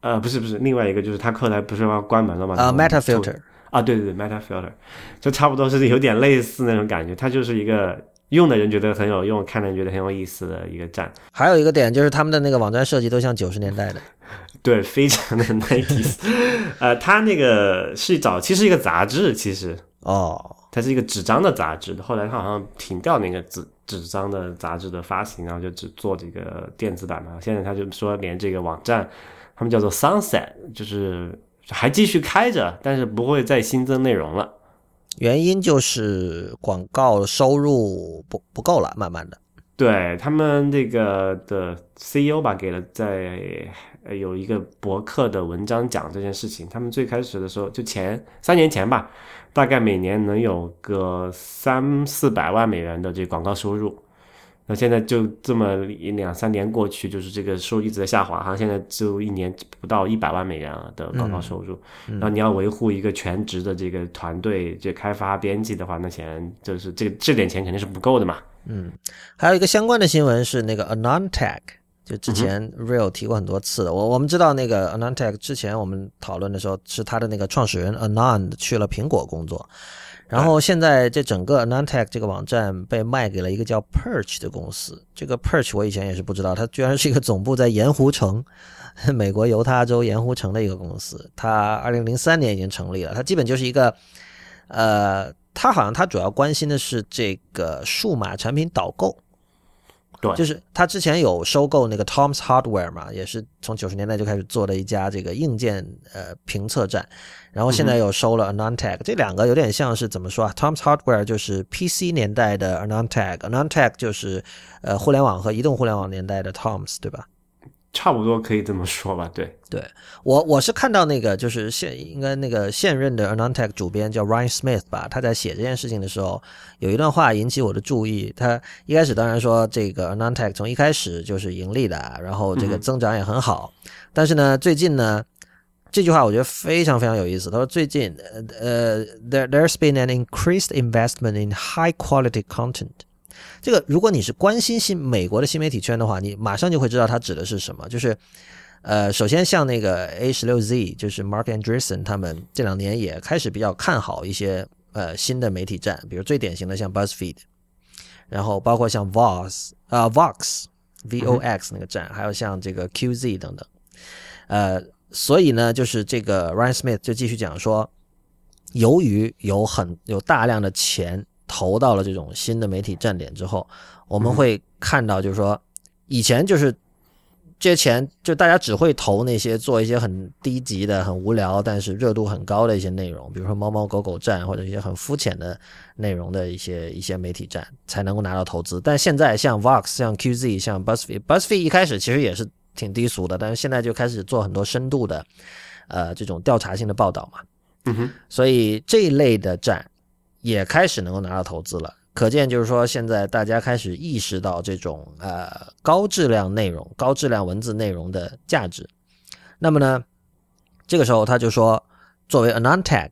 呃，不是不是，另外一个就是他后来不是要关门了吗？啊、然后 m e t a 就 Filter 啊，对对对，Meta Filter，就差不多是有点类似那种感觉。它就是一个用的人觉得很有用，看的人觉得很有意思的一个站。还有一个点就是他们的那个网站设计都像九十年代的。对，非常的 nice。呃，他那个是早期是一个杂志，其实哦，它是一个纸张的杂志，后来他好像停掉那个纸纸张的杂志的发行，然后就只做这个电子版嘛。现在他就说连这个网站，他们叫做 Sunset，就是还继续开着，但是不会再新增内容了。原因就是广告收入不不够了，慢慢的。对他们这个的 CEO 吧，给了在有一个博客的文章讲这件事情。他们最开始的时候，就前三年前吧，大概每年能有个三四百万美元的这广告收入。那现在就这么一两三年过去，就是这个收入一直在下滑，好像现在只有一年不到一百万美元的广告收入。然后你要维护一个全职的这个团队，这开发编辑的话，那钱就是这个这点钱肯定是不够的嘛。嗯还有一个相关的新闻是那个 AnonTech，就之前 Real 提过很多次的。我我们知道那个 AnonTech 之前我们讨论的时候，是他的那个创始人 Anon 去了苹果工作，然后现在这整个 AnonTech 这个网站被卖给了一个叫 Perch 的公司。这个 Perch 我以前也是不知道，它居然是一个总部在盐湖城，美国犹他州盐湖城的一个公司。它二零零三年已经成立了，它基本就是一个呃。它好像它主要关心的是这个数码产品导购，对就是他之前有收购那个 Tom's Hardware 嘛，也是从九十年代就开始做的一家这个硬件呃评测站，然后现在又收了 AnonTech，、这两个有点像是怎么说啊？Tom's Hardware 就是 PC 年代的 AnonTech，AnonTech 就是呃互联网和移动互联网年代的 Tom's，对吧？差不多可以这么说吧，对，对我我是看到那个就是现应该那个现任的 AnonTech 主编叫 Ryan Smith 吧，他在写这件事情的时候，有一段话引起我的注意。他一开始当然说这个 AnonTech 从一开始就是盈利的，然后这个增长也很好，但是呢，最近呢。这句话我觉得非常非常有意思。他说最近呃，there there's been an increased investment in high quality content。这个如果你是关心新美国的新媒体圈的话，你马上就会知道它指的是什么。就是呃，首先像那个 A 十六 Z，就是 Mark Andreessen 他们这两年也开始比较看好一些呃新的媒体站，比如最典型的像 BuzzFeed，然后包括像 Vox 啊、Vox V O X 那个站，还有像这个 QZ 等等。呃，所以呢，就是这个 Ryan Smith 就继续讲说，由于有很有大量的钱投到了这种新的媒体站点之后，我们会看到，就是说，以前就是这些钱，就大家只会投那些做一些很低级的、很无聊，但是热度很高的一些内容，比如说猫猫狗狗站或者一些很肤浅的内容的一些一些媒体站，才能够拿到投资。但现在像 Vox、像 QZ、像 BuzzFeed，BuzzFeed 一开始其实也是挺低俗的，但是现在就开始做很多深度的，呃，这种调查性的报道嘛。嗯哼，所以这一类的站也开始能够拿到投资了。可见就是说，现在大家开始意识到这种呃高质量内容、高质量文字内容的价值。那么呢，这个时候他就说，作为 AnonTag，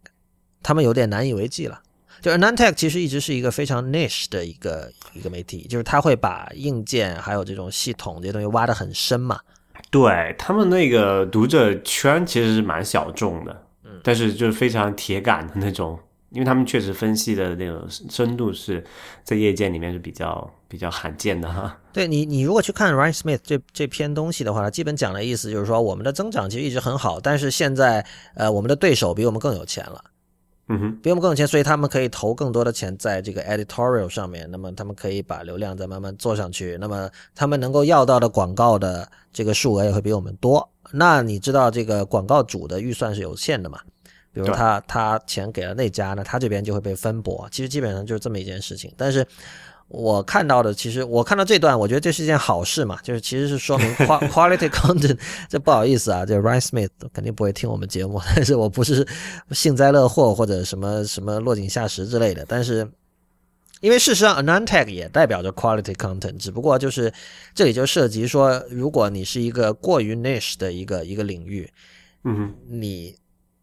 他们有点难以为继了。就 AnonTag 其实一直是一个非常 niche 的一个一个媒体，就是他会把硬件还有这种系统这些东西挖得很深嘛。对他们那个读者圈其实是蛮小众的，嗯，但是就是非常铁杆的那种，因为他们确实分析的那种深度是在业界里面是比较比较罕见的哈。对你，你如果去看 Ryan Smith 这这篇东西的话，基本讲的意思就是说，我们的增长其实一直很好，但是现在呃，我们的对手比我们更有钱了。嗯哼，比我们更有钱，所以他们可以投更多的钱在这个 editorial 上面。那么他们可以把流量再慢慢做上去。那么他们能够要到的广告的这个数额也会比我们多。那你知道这个广告主的预算是有限的嘛？比如他他钱给了那家，那他这边就会被分薄。其实基本上就是这么一件事情。但是。我看到的，其实我看到这段，我觉得这是一件好事嘛，就是其实是说明 quality content。这不好意思啊，这 Ryan Smith 肯定不会听我们节目，但是我不是幸灾乐祸或者什么什么落井下石之类的。但是，因为事实上 Anontag 也代表着 quality content，只不过就是这里就涉及说，如果你是一个过于 niche 的一个一个领域，嗯，你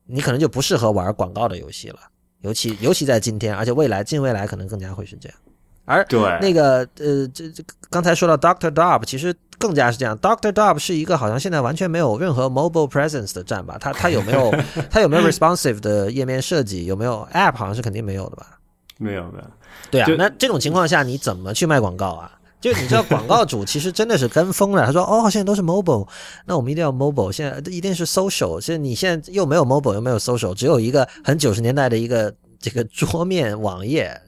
你可能就不适合玩广告的游戏了，尤其尤其在今天，而且未来近未来可能更加会是这样。而对那个呃，这这刚才说到 Doctor Dob，其实更加是这样。Doctor Dob 是一个好像现在完全没有任何 mobile presence 的站吧？它它有没有 它有没有 responsive 的页面设计？有没有 app？好像是肯定没有的吧？没有的。对啊，那这种情况下你怎么去卖广告啊？就你知道广告主其实真的是跟风了。他说哦，现在都是 mobile，那我们一定要 mobile。现在一定是 social。现在你现在又没有 mobile，又没有 social，只有一个很九十年代的一个这个桌面网页。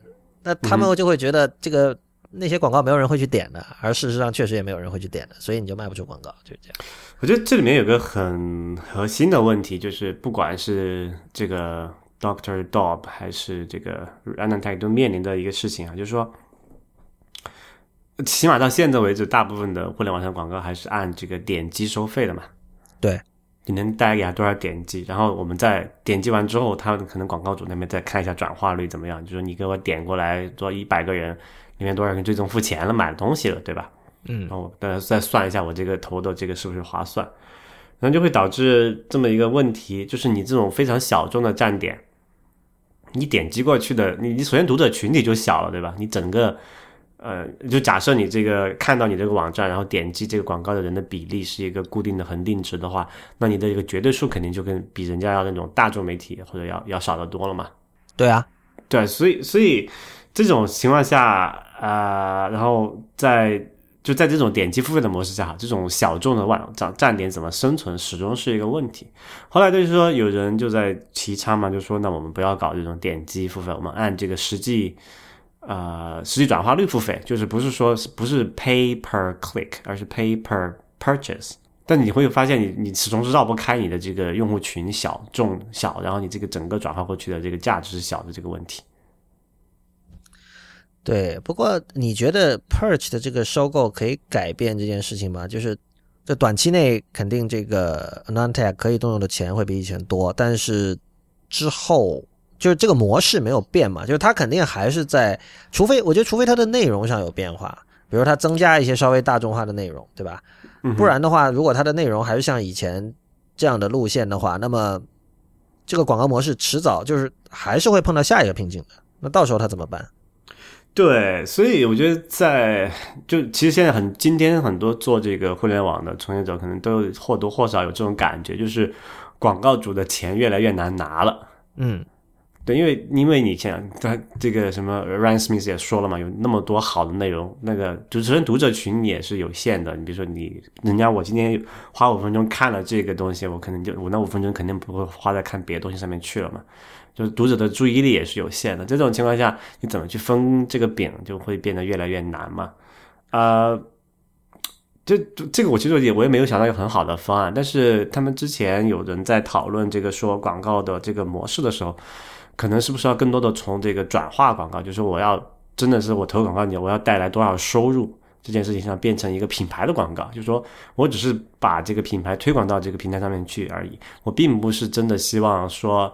那他们就会觉得这个那些广告没有人会去点的，而事实上确实也没有人会去点的，所以你就卖不出广告，就是这样。我觉得这里面有个很核心的问题，就是不管是这个 Doctor Dob 还是这个 Anantech 都面临的一个事情啊，就是说，起码到现在为止，大部分的互联网上广告还是按这个点击收费的嘛。对。你能带给他多少点击？然后我们在点击完之后，他可能广告主那边再看一下转化率怎么样。就是你给我点过来做一百个人，里面多少人最终付钱了，买了东西了，对吧？嗯，然后大家再算一下我这个投的这个是不是划算，然后就会导致这么一个问题，就是你这种非常小众的站点，你点击过去的，你你首先读者群体就小了，对吧？你整个。呃，就假设你这个看到你这个网站，然后点击这个广告的人的比例是一个固定的恒定值的话，那你的一个绝对数肯定就跟比人家要那种大众媒体或者要要少得多了嘛。对啊，对，所以所以这种情况下，呃，然后在就在这种点击付费的模式下，这种小众的网站站点怎么生存，始终是一个问题。后来就是说，有人就在提倡嘛，就说那我们不要搞这种点击付费，我们按这个实际。呃，实际转化率付费就是不是说不是 pay per click，而是 pay per purchase。但你会发现，你你始终是绕不开你的这个用户群小众小，然后你这个整个转化过去的这个价值是小的这个问题。对，不过你觉得 Perch 的这个收购可以改变这件事情吗？就是在短期内肯定这个 Anontag 可以动用的钱会比以前多，但是之后。就是这个模式没有变嘛，就是它肯定还是在，除非我觉得除非它的内容上有变化，比如它增加一些稍微大众化的内容，对吧？不然的话，如果它的内容还是像以前这样的路线的话，那么这个广告模式迟早就是还是会碰到下一个瓶颈的。那到时候它怎么办？对，所以我觉得在就其实现在很今天很多做这个互联网的从业者可能都或多或少有这种感觉，就是广告主的钱越来越难拿了。嗯。对，因为因为你像他这个什么 Ryan Smith 也说了嘛，有那么多好的内容，那个主持人读者群也是有限的。你比如说你，人家我今天花五分钟看了这个东西，我可能就我那五分钟肯定不会花在看别的东西上面去了嘛。就是读者的注意力也是有限的，这种情况下，你怎么去分这个饼就会变得越来越难嘛。呃，这这个我其实也我也没有想到一个很好的方案，但是他们之前有人在讨论这个说广告的这个模式的时候。可能是不是要更多的从这个转化广告，就是我要真的是我投广告你，我要带来多少收入？这件事情上变成一个品牌的广告，就是说我只是把这个品牌推广到这个平台上面去而已，我并不是真的希望说，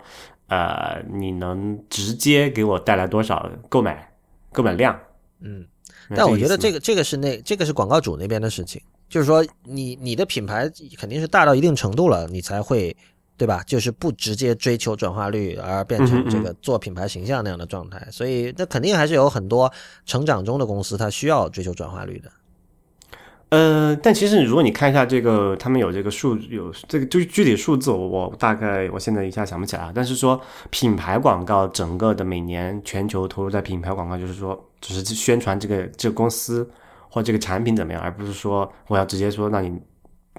呃，你能直接给我带来多少购买购买量。嗯，但我觉得这个这个是那这个是广告主那边的事情，就是说你你的品牌肯定是大到一定程度了，你才会对吧？就是不直接追求转化率，而变成这个做品牌形象那样的状态。所以那肯定还是有很多成长中的公司，它需要追求转化率的。呃，但其实如果你看一下这个，他们有这个数有这个就是具体数字我，我大概我现在一下想不起来啊。但是说品牌广告整个的每年全球投入在品牌广告，就是说只是宣传这个这个公司或这个产品怎么样，而不是说我要直接说让你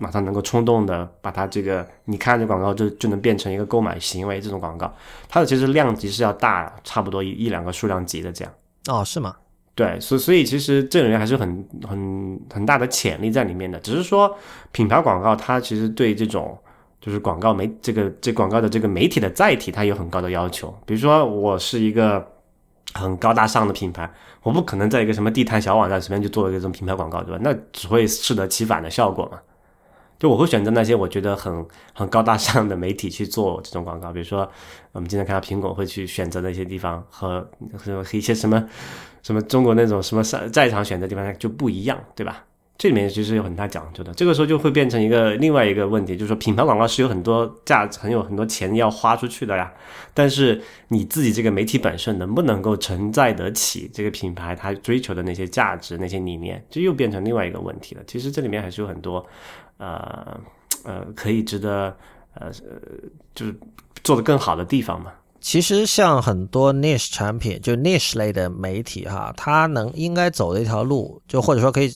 马上能够冲动的把它这个你看这广告就就能变成一个购买行为这种广告，它的其实量级是要大差不多一一两个数量级的这样。哦，是吗？对，所所以其实这里面还是很很很大的潜力在里面的，只是说品牌广告它其实对这种就是广告媒这个这广告的这个媒体的载体，它有很高的要求。比如说我是一个很高大上的品牌，我不可能在一个什么地摊小网站随便就做一个这种品牌广告，对吧？那只会适得其反的效果嘛。就我会选择那些我觉得很很高大上的媒体去做这种广告，比如说我们经常看到苹果会去选择的一些地方和和一些什么什么中国那种什么在在场选择地方就不一样，对吧？这里面其实有很大讲究的。这个时候就会变成一个另外一个问题，就是说品牌广告是有很多价值，很有很多钱要花出去的呀。但是你自己这个媒体本身能不能够承载得起这个品牌它追求的那些价值、那些理念，这又变成另外一个问题了。其实这里面还是有很多呃呃可以值得呃呃就是做的更好的地方嘛。其实像很多 niche 产品，就 niche 类的媒体哈，它能应该走的一条路，就或者说可以，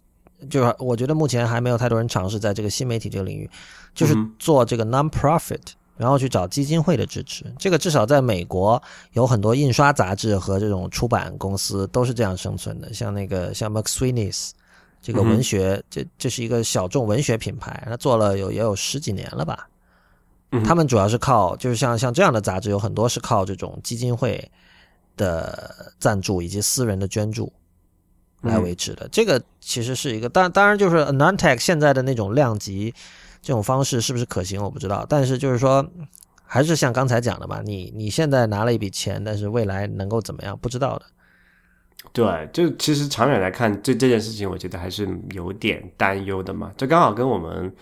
就是我觉得目前还没有太多人尝试在这个新媒体这个领域，就是做这个 non-profit，然后去找基金会的支持。这个至少在美国有很多印刷杂志和这种出版公司都是这样生存的，像那个像 McSweeney's 这个文学，这这是一个小众文学品牌，它做了有也有十几年了吧。他们主要是靠，就是像像这样的杂志，有很多是靠这种基金会的赞助以及私人的捐助来维持的。这个其实是一个，当当然就是 Anantech 现在的那种量级这种方式是不是可行，我不知道。但是就是说，还是像刚才讲的吧，你你现在拿了一笔钱，但是未来能够怎么样，不知道的。对，就其实长远来看，这这件事情，我觉得还是有点担忧的嘛。这刚好跟我们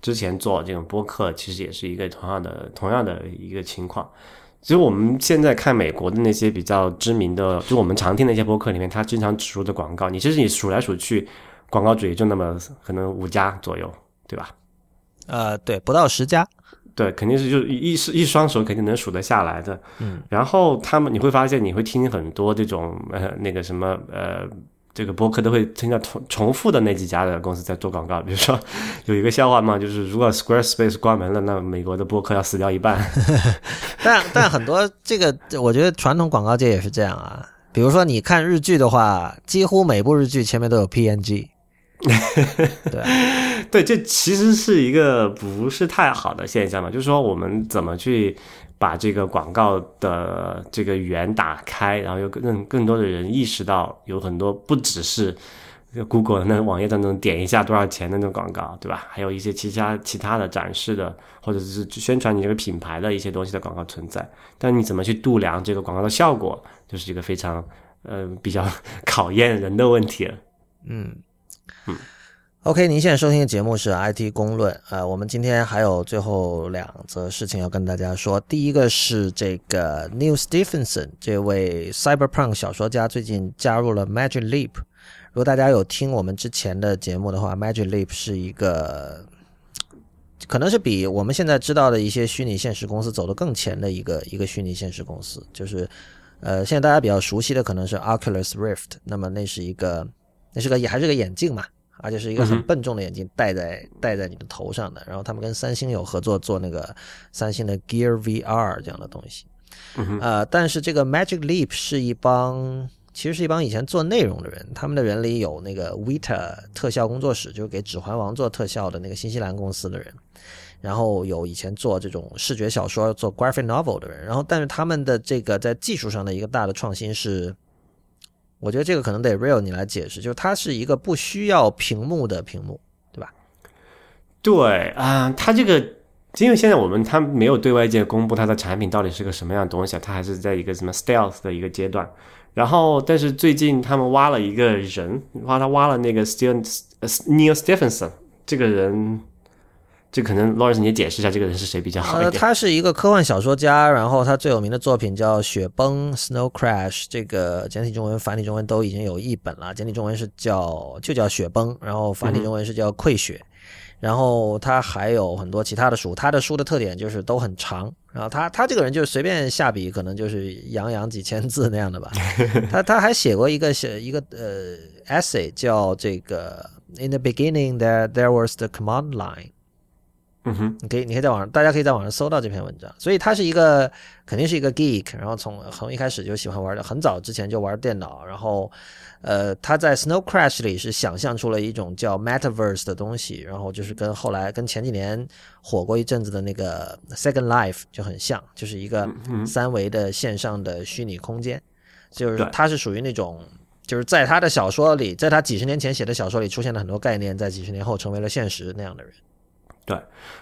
之前做这种播客，其实也是一个同样的同样的一个情况。其实我们现在看美国的那些比较知名的，就我们常听的一些播客里面，它经常植入的广告，你其实你数来数去，广告主也就那么可能五家左右，对吧？呃，对，不到十家。对，肯定是就是一一一双手肯定能数得下来的。嗯，然后他们你会发现，你会听很多这种呃那个什么呃这个播客都会听到重重复的那几家的公司在做广告。比如说有一个笑话嘛，就是如果 Squarespace 关门了，那美国的播客要死掉一半。但但很多这个，我觉得传统广告界也是这样啊。比如说你看日剧的话，几乎每部日剧前面都有 PNG。对对，这其实是一个不是太好的现象嘛。就是说，我们怎么去把这个广告的这个源打开，然后又更更多的人意识到，有很多不只是 Google 那网页当中点一下多少钱的那种广告，对吧？还有一些其他其他的展示的，或者是宣传你这个品牌的一些东西的广告存在。但你怎么去度量这个广告的效果，就是一个非常呃比较 考验人的问题了。嗯。OK，您现在收听的节目是 IT 公论。呃，我们今天还有最后两则事情要跟大家说。第一个是这个 Neil Stephenson 这位 Cyberpunk 小说家最近加入了 Magic Leap。如果大家有听我们之前的节目的话，Magic Leap 是一个可能是比我们现在知道的一些虚拟现实公司走得更前的一个一个虚拟现实公司。就是呃，现在大家比较熟悉的可能是 Oculus Rift，那么那是一个那是个也还是个眼镜嘛。而且是一个很笨重的眼镜，戴在戴在你的头上的。然后他们跟三星有合作做那个三星的 Gear VR 这样的东西。呃，但是这个 Magic Leap 是一帮，其实是一帮以前做内容的人。他们的人里有那个 Vita 特效工作室，就是给《指环王》做特效的那个新西兰公司的人。然后有以前做这种视觉小说、做 graphic novel 的人。然后，但是他们的这个在技术上的一个大的创新是。我觉得这个可能得 Real 你来解释，就是它是一个不需要屏幕的屏幕，对吧？对啊、它这个因为现在我们它没有对外界公布它的产品到底是个什么样的东西，它还是在一个什么 stealth 的一个阶段。然后，但是最近他们挖了一个人，挖他挖了那个 Steven Neil Stephenson 这个人，这可能 Lawrence 你也解释一下这个人是谁比较好一呃，点。他是一个科幻小说家，然后他最有名的作品叫《雪崩》（Snow Crash），这个简体中文、繁体中文都已经有译本了。简体中文是叫就叫《雪崩》，然后繁体中文是叫《溃雪》。然后他还有很多其他的书，他的书的特点就是都很长。然后他他这个人就是随便下笔，可能就是洋洋几千字那样的吧。他他还写过一个写一个呃 essay 叫这个 In the beginning there there was the command line。嗯哼，你可以，你可以在网上，大家可以在网上搜到这篇文章。所以他是一个，肯定是一个 geek，然后从从一开始就喜欢玩的，很早之前就玩电脑。然后，呃，他在 Snow Crash 里是想象出了一种叫 Metaverse 的东西，然后就是跟后来跟前几年火过一阵子的那个 Second Life 就很像，就是一个三维的线上的虚拟空间。就是对他是属于那种。就是在他的小说里，在他几十年前写的小说里出现了很多概念，在几十年后成为了现实那样的人。对。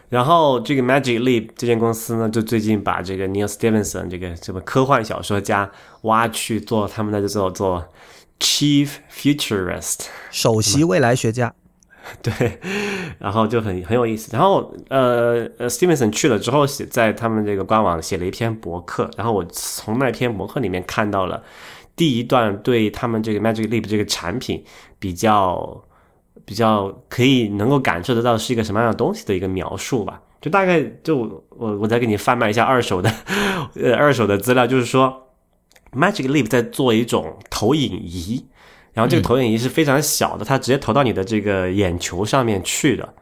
然后这个 Magic Leap 这间公司呢，就最近把这个 Neil Stephenson 这个什么科幻小说家挖去做他们的这做做 Chief Futurist。首席未来学家，对，然后就很很有意思。然后呃呃，Stevenson 去了之后，写在他们这个官网写了一篇博客，然后我从那篇博客里面看到了第一段对他们这个 Magic Leap 这个产品比较比较可以能够感受得到是一个什么样的东西的一个描述吧。就大概就我我再给你贩卖一下二手的 呃二手的资料，就是说 Magic Leap 在做一种投影仪。然后这个投影仪是非常小的，它直接投到你的这个眼球上面去的。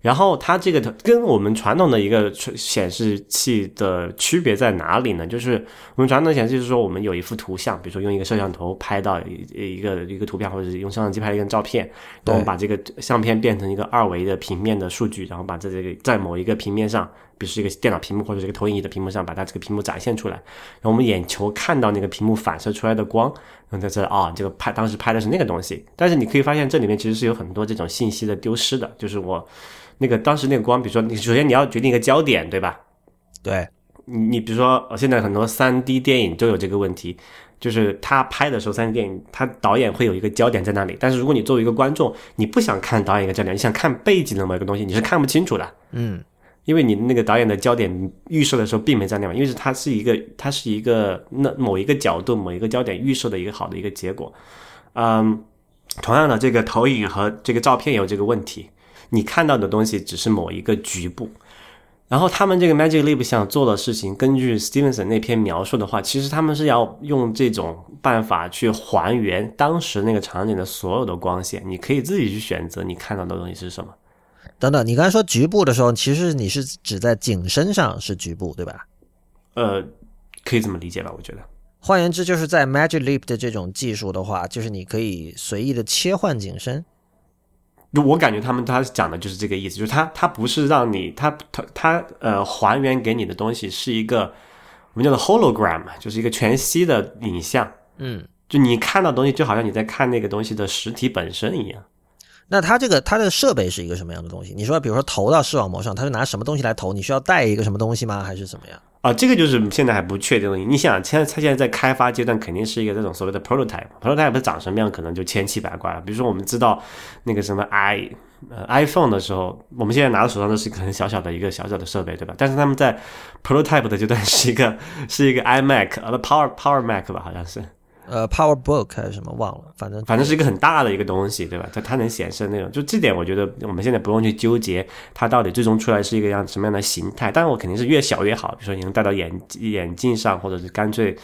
然后它这个跟我们传统的一个显示器的区别在哪里呢？就是我们传统显示器是说，我们有一幅图像，比如说用一个摄像头拍到一一个一个图片，或者是用摄像机拍一个照片，然后把这个相片变成一个二维的平面的数据，然后把在这个在某一个平面上，比如是一个电脑屏幕或者是一个投影仪的屏幕上，把它这个屏幕展现出来，然后我们眼球看到那个屏幕反射出来的光，然后在这啊，这个拍当时拍的是那个东西，但是你可以发现这里面其实是有很多这种信息的丢失的，就是我。那个当时那个光，比如说你首先你要决定一个焦点，对吧？对，你你比如说现在很多三 D 电影都有这个问题，就是他拍的时候三 D 电影，他导演会有一个焦点在那里，但是如果你作为一个观众，你不想看导演一个焦点，你想看背景的某一个东西，你是看不清楚的，嗯，因为你那个导演的焦点预设的时候并没在那嘛，因为是它是一个它是一个那某一个角度某一个焦点预设的一个好的一个结果，嗯，同样的这个投影和这个照片有这个问题。你看到的东西只是某一个局部，然后他们这个 Magic Leap 想做的事情，根据 Stevenson 那篇描述的话，其实他们是要用这种办法去还原当时那个场景的所有的光线，你可以自己去选择你看到的东西是什么。等等，你刚才说局部的时候，其实你是指在景深上是局部，对吧？呃，可以这么理解吧？我觉得。换言之，就是在 Magic Leap 的这种技术的话，就是你可以随意的切换景深。我感觉他们他讲的就是这个意思，就是他他不是让你他他他呃还原给你的东西是一个我们叫做 hologram，就是一个全息的影像，嗯，就你看到东西就好像你在看那个东西的实体本身一样。那它这个它的设备是一个什么样的东西？你说，比如说投到视网膜上，它是拿什么东西来投？你需要带一个什么东西吗？还是怎么样？啊，这个就是现在还不确定的。你想，现在它现在在开发阶段，肯定是一个这种所谓的 prototype，prototype 长什么样，可能就千奇百怪了。比如说，我们知道那个什么 i 呃 iPhone 的时候，我们现在拿到手上都是一个很小小的一个小小的设备，对吧？但是他们在 prototype 的阶段是一个是一个 iMac，呃，Power Power Mac 吧，好像是。呃，PowerBook 还是什么忘了，反正反正是一个很大的一个东西，对吧？它它能显示那种，就这点我觉得我们现在不用去纠结它到底最终出来是一个样什么样的形态。当然，我肯定是越小越好，比如说你能戴到眼眼镜上，或者是干脆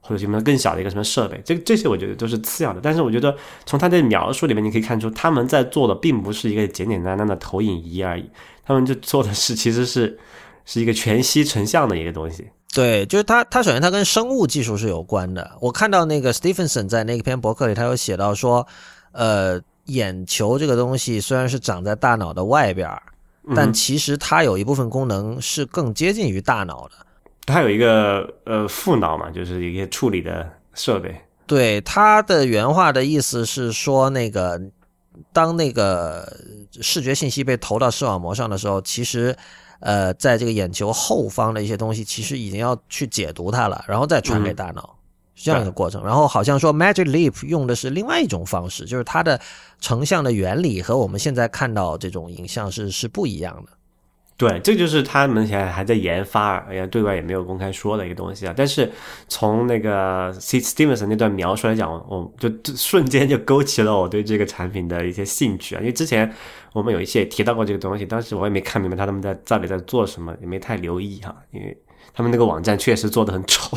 或者什么更小的一个什么设备，这这些我觉得都是次要的。但是我觉得从它的描述里面，你可以看出他们在做的并不是一个简简单单的投影仪而已，他们就做的是其实是是一个全息成像的一个东西。对，就是它，它首先它跟生物技术是有关的。我看到那个 Stephenson 在那篇博客里，他有写到说，呃，眼球这个东西虽然是长在大脑的外边，但其实它有一部分功能是更接近于大脑的。它有一个呃副脑嘛，就是一些处理的设备。对他的原话的意思是说，那个当那个视觉信息被投到视网膜上的时候，其实呃，在这个眼球后方的一些东西，其实已经要去解读它了，然后再传给大脑，是这样一个过程。然后好像说 Magic Leap 用的是另外一种方式，就是它的成像的原理和我们现在看到这种影像是是不一样的。对，这就是他们现在还在研发，也对外也没有公开说的一个东西啊。但是从那个 C Stevens 那段描述来讲，我就就瞬间就勾起了我对这个产品的一些兴趣啊。因为之前我们有一些也提到过这个东西，当时我也没看明白他们在到底在做什么，也没太留意哈。因为他们那个网站确实做的很丑。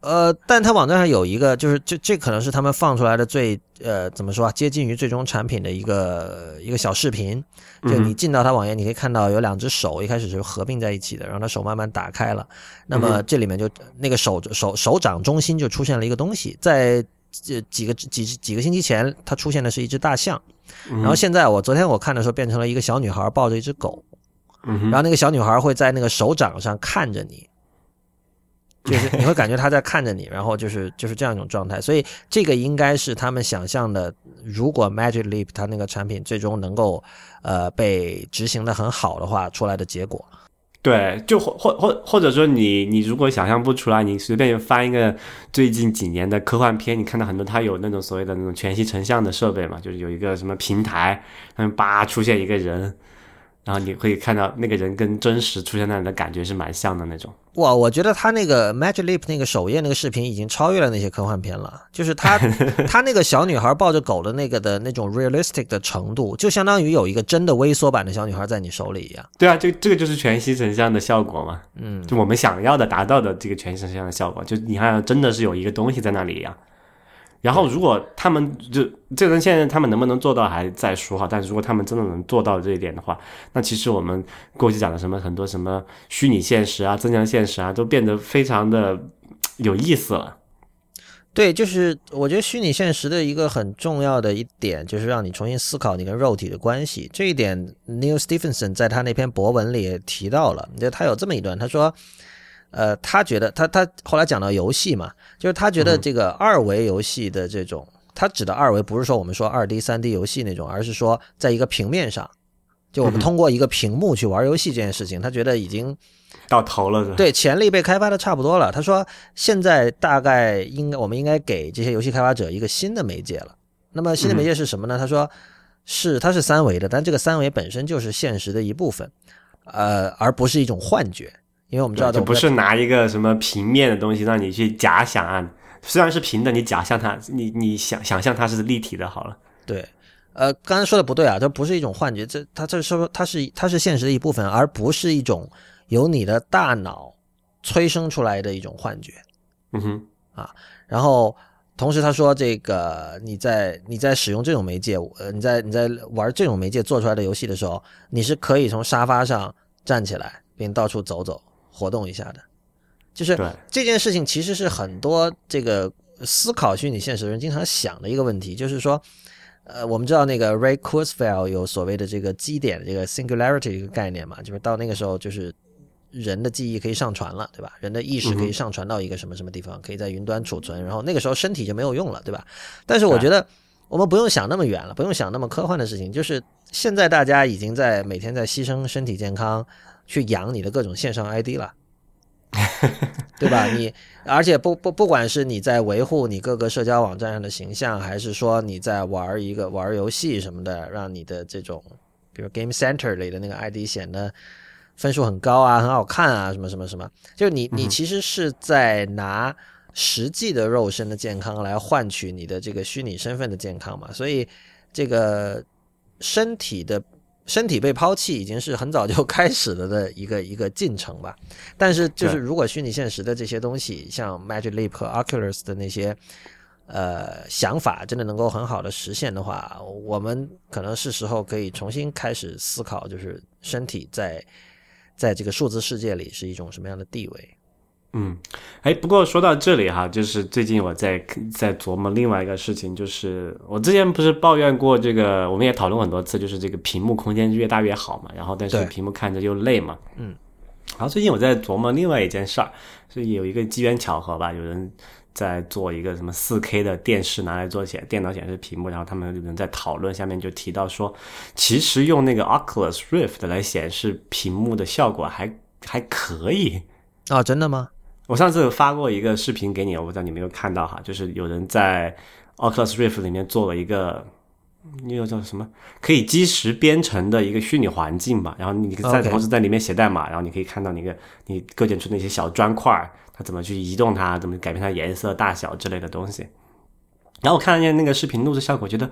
呃，但它网站上有一个，就是这这可能是他们放出来的最呃怎么说啊，接近于最终产品的一个一个小视频。就你进到它网页，你可以看到有两只手，一开始是合并在一起的，然后它手慢慢打开了。那么这里面就那个手手手掌中心就出现了一个东西，在这几个几几个星期前，它出现的是一只大象，然后现在我昨天我看的时候变成了一个小女孩抱着一只狗，然后那个小女孩会在那个手掌上看着你。就是你会感觉他在看着你，然后就是就是这样一种状态，所以这个应该是他们想象的。如果 Magic Leap 它那个产品最终能够呃被执行的很好的话，出来的结果。对，就或或或或者说你你如果想象不出来，你随便翻一个最近几年的科幻片，你看到很多它有那种所谓的那种全息成像的设备嘛，就是有一个什么平台，然后叭出现一个人。然后你会以看到那个人跟真实出现那里的感觉是蛮像的那种。哇，我觉得他那个 Magic Leap 那个首页那个视频已经超越了那些科幻片了。就是他他那个小女孩抱着狗的那个的那种 realistic 的程度，就相当于有一个真的微缩版的小女孩在你手里一样。对啊，这这个就是全息成像的效果嘛。嗯，就我们想要的达到的这个全息成像的效果，就你看真的是有一个东西在那里一样。然后，如果他们就这人现在他们能不能做到还在说哈，但是如果他们真的能做到这一点的话，那其实我们过去讲的什么很多什么虚拟现实啊、增强现实啊，都变得非常的有意思了。对，就是我觉得虚拟现实的一个很重要的一点，就是让你重新思考你跟肉体的关系。这一点，Neil Stephenson 在他那篇博文里也提到了，就他有这么一段，他说。呃，他觉得他他后来讲到游戏嘛，就是他觉得这个二维游戏的这种，他指的二维不是说我们说二 D、三 D 游戏那种，而是说在一个平面上，就我们通过一个屏幕去玩游戏这件事情，他觉得已经到头了，对，潜力被开发的差不多了。他说现在大概应该我们应该给这些游戏开发者一个新的媒介了。那么新的媒介是什么呢？他说是它是三维的，但这个三维本身就是现实的一部分，呃，而不是一种幻觉。因为我们知道，这不是拿一个什么平面的东西让你去假想啊，虽然是平的，你假象它，你你想想象它是立体的，好了。对，呃，刚才说的不对啊，这不是一种幻觉，这它这说它是它是现实的一部分，而不是一种由你的大脑催生出来的一种幻觉。嗯哼，啊，然后同时他说，这个你在你在使用这种媒介，呃，你在你在玩这种媒介做出来的游戏的时候，你是可以从沙发上站起来，并到处走走。活动一下的，就是这件事情其实是很多这个思考虚拟现实的人经常想的一个问题，就是说，呃，我们知道那个 Ray Kurzweil 有所谓的这个基点这个 singularity 这个概念嘛，就是到那个时候就是人的记忆可以上传了，对吧？人的意识可以上传到一个什么什么地方，可以在云端储存，然后那个时候身体就没有用了，对吧？但是我觉得我们不用想那么远了，不用想那么科幻的事情，就是现在大家已经在每天在牺牲身体健康。去养你的各种线上 ID 了，对吧？你而且不不不管是你在维护你各个社交网站上的形象，还是说你在玩一个玩游戏什么的，让你的这种比如 Game Center 里的那个 ID 显得分数很高啊，很好看啊，什么什么什么，就是你你其实是在拿实际的肉身的健康来换取你的这个虚拟身份的健康嘛，所以这个身体的。身体被抛弃已经是很早就开始了的一个一个进程吧，但是就是如果虚拟现实的这些东西，像 Magic Leap 和 Oculus 的那些呃想法，真的能够很好的实现的话，我们可能是时候可以重新开始思考，就是身体在在这个数字世界里是一种什么样的地位。嗯，哎，不过说到这里哈，就是最近我在在琢磨另外一个事情，就是我之前不是抱怨过这个，我们也讨论很多次，就是这个屏幕空间越大越好嘛，然后但是屏幕看着又累嘛，嗯，然后最近我在琢磨另外一件事儿，是有一个机缘巧合吧，有人在做一个什么四 K 的电视拿来做显电脑显示屏幕，然后他们有人在讨论，下面就提到说，其实用那个 Oculus Rift 来显示屏幕的效果还还可以。啊，真的吗？我上次有发过一个视频给你，我不知道你没有看到哈，就是有人在 Oculus Rift 里面做了一个。那个叫什么？可以即时编程的一个虚拟环境吧。然后你在同时在里面写代码，然后你可以看到那个你构建出那些小砖块，它怎么去移动它，怎么改变它颜色、大小之类的东西。然后我看了见那个视频录制效果，觉得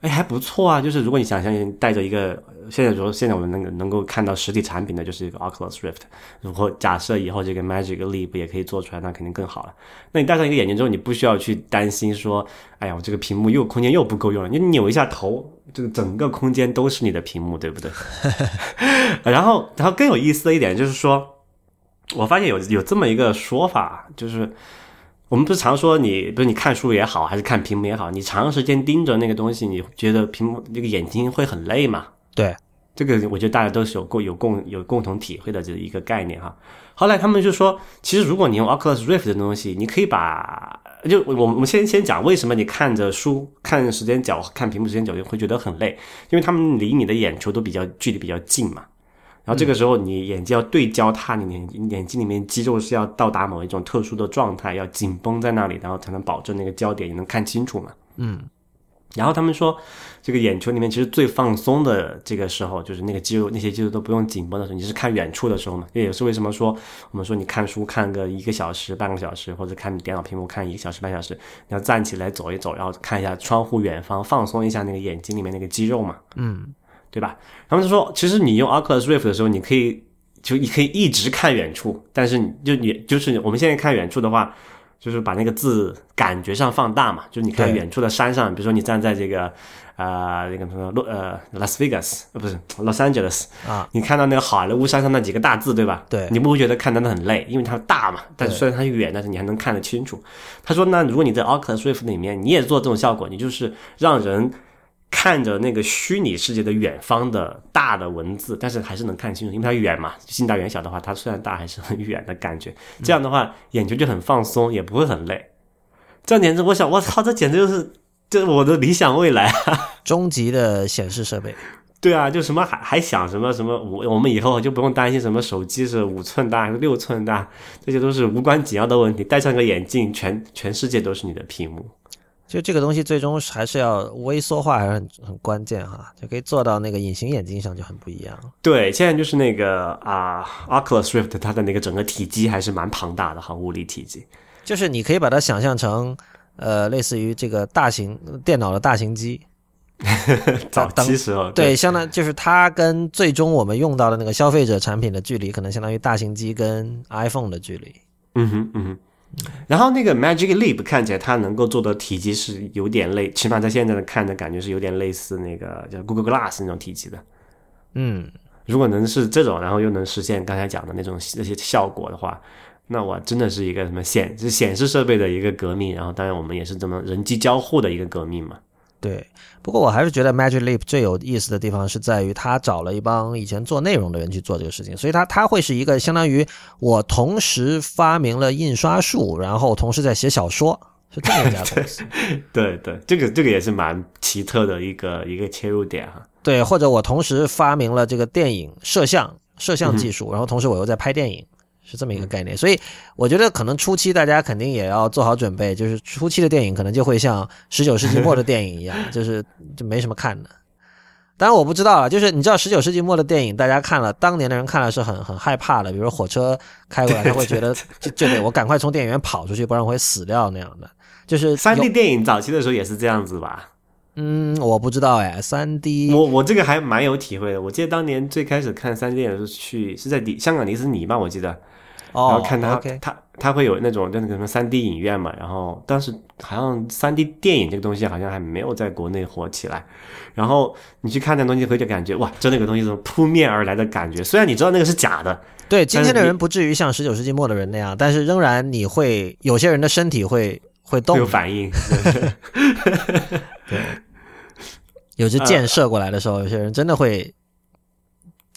哎还不错啊。就是如果你想象带着一个现在说现在我们能能够看到实体产品的就是一个 Oculus Rift，如果假设以后这个 Magic Leap 也可以做出来，那肯定更好了。那你戴上一个眼镜之后，你不需要去担心说，哎呀，我这个屏幕又空间又不够用了。你扭一下头，这个整个空间都是你的屏幕，对不对？然后，然后更有意思的一点就是说，我发现有有这么一个说法，就是我们不是常说你，不是你看书也好，还是看屏幕也好，你长时间盯着那个东西，你觉得屏幕这个眼睛会很累嘛？对，这个我觉得大家都是有共有共有共同体会的这一个概念哈。后来他们就说，其实如果你用 Oculus Rift 的东西，你可以把就我我们先先讲为什么你看着书看时间久看屏幕时间久就会觉得很累，因为他们离你的眼球都比较距离比较近嘛。然后这个时候你眼睛要对焦它，你眼眼睛里面肌肉是要到达某一种特殊的状态，要紧绷在那里，然后才能保证那个焦点你能看清楚嘛。嗯。然后他们说，这个眼球里面其实最放松的这个时候，就是那个肌肉那些肌肉都不用紧绷的时候，你是看远处的时候嘛。这也是为什么说我们说你看书看个一个小时、半个小时，或者看电脑屏幕看一个小时、半小时，你要站起来走一走，然后看一下窗户远方，放松一下那个眼睛里面那个肌肉嘛。嗯，对吧？他们就说，其实你用 Oculus Rift 的时候，你可以就你可以一直看远处，但是你就你就是我们现在看远处的话，就是把那个字感觉上放大嘛，就是你看远处的山上，比如说你站在这个呃那个什么洛呃 Las Vegas 呃不是 Los Angeles 啊，你看到那个好莱坞山上那几个大字，对吧？对你不会觉得看的很累，因为它大嘛，但是虽然它远，但是你还能看得清楚。他说，那如果你在 Oculus Rift 里面你也做这种效果，你就是让人。看着那个虚拟世界的远方的大的文字，但是还是能看清楚，因为它远嘛，近大远小的话，它虽然大还是很远的感觉。这样的话，眼球就很放松，也不会很累。这样简直，我想，我操，这简直就是这我的理想未来啊！终极的显示设备。对啊，就什么还还想什么什么，我我们以后就不用担心什么手机是五寸大还是六寸大，这些都是无关紧要的问题。戴上个眼镜，全全世界都是你的屏幕。就这个东西最终还是要微缩化，还是很很关键哈，就可以做到那个隐形眼镜上就很不一样。对，现在就是那个啊、Oculus Rift 它的那个整个体积还是蛮庞大的哈，物理体积。就是你可以把它想象成，呃，类似于这个大型电脑的大型机，早等期时候，对，相当就是它跟最终我们用到的那个消费者产品的距离，可能相当于大型机跟 iPhone 的距离。嗯哼，嗯哼。然后那个 Magic Leap 看起来它能够做的体积是有点类，起码在现在的看的感觉是有点类似那个叫 Google Glass 那种体积的。嗯，如果能是这种，然后又能实现刚才讲的那种那些效果的话，那我真的是一个什么显是显示设备的一个革命。然后当然我们也是这么人机交互的一个革命嘛。对。不过我还是觉得 Magic Leap 最有意思的地方是在于，他找了一帮以前做内容的人去做这个事情，所以他他会是一个相当于我同时发明了印刷术，然后同时在写小说，是这样一家 公司。对对，这个这个也是蛮奇特的一个一个切入点哈。对，或者我同时发明了这个电影摄像摄像技术，然后同时我又在拍电影，是这么一个概念。所以我觉得可能初期大家肯定也要做好准备，就是初期的电影可能就会像十九世纪末的电影一样，就是就没什么看的。当然我不知道啊，就是你知道十九世纪末的电影，大家看了，当年的人看了是很很害怕的，比如说火车开过来，他会觉得就就得我赶快从电影院跑出去，不然我会死掉那样的。就是三 D 电影早期的时候也是这样子吧？嗯，我不知道哎，三 D 我我这个还蛮有体会的。我记得当年最开始看三 D 电影的时候去是在迪香港迪士尼吧，我记得，然哦后看他、他他会有那种那个什么三 D 影院嘛，然后当时好像三 D 电影这个东西好像还没有在国内火起来，然后你去看那东西，会就感觉哇，就那个东西怎么扑面而来的感觉。虽然你知道那个是假的，对，今天的人不至于像十九世纪末的人那样，但是仍然你会有些人的身体会会动有，反应。有支箭射过来的时候，有些人真的会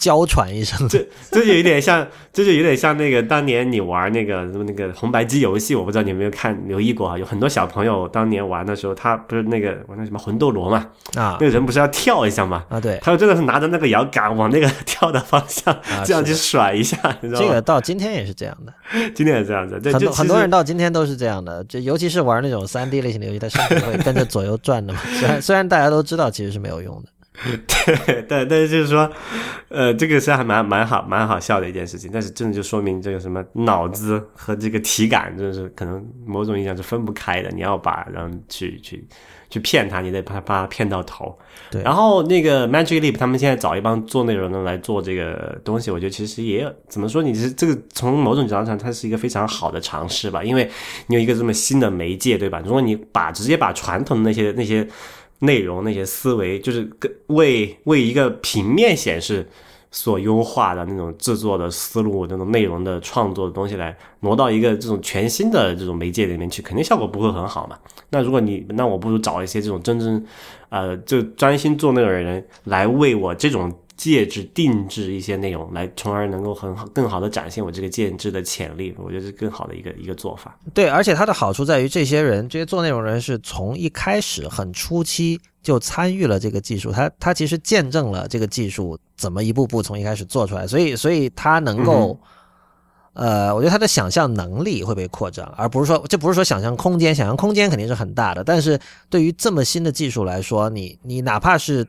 娇喘一声。这这就有点像，这就有点像那个当年你玩那个什么那个红白机游戏，我不知道你有没有看留意过啊？有很多小朋友当年玩的时候，他不是那个玩那什么魂斗罗嘛，啊那个人不是要跳一下嘛？啊，对，他真的是拿着那个摇杆往那个跳的方向这样去甩一下，你知道吗？这个到今天也是这样的，今天也这样子，对，很就很多人到今天都是这样的，就尤其是玩那种三 D 类型的游戏，他身体会跟着左右转的嘛。虽然虽然大家都知道其实是没有用的，对，但但是就是说，呃，这个是还蛮蛮好蛮好笑的一件事情，但是真的就说明这个什么脑子和这个体感，真的是可能某种意义上是分不开的。你要把人去去去骗他，你得把他把他骗到头。对然后那个 Magic Leap 他们现在找一帮做内容的来做这个东西，我觉得其实也有怎么说，你是这个从某种角度上，它是一个非常好的尝试吧，因为你有一个这么新的媒介，对吧？如果你把直接把传统的那些那些内容、那些思维，就是跟为为一个平面显示所优化的那种制作的思路、那种内容的创作的东西来挪到一个这种全新的这种媒介里面去，肯定效果不会很好嘛。那如果你那我不如找一些这种真正呃就专心做内容的人来为我这种介质定制一些内容，来从而能够很好更好的展现我这个介质的潜力，我觉得是更好的一个一个做法。对，而且它的好处在于，这些人，这些做内容人是从一开始很初期就参与了这个技术，他他其实见证了这个技术怎么一步步从一开始做出来，所以所以他能够，呃，我觉得他的想象能力会被扩张，而不是说这不是说想象空间，想象空间肯定是很大的，但是对于这么新的技术来说，你你哪怕是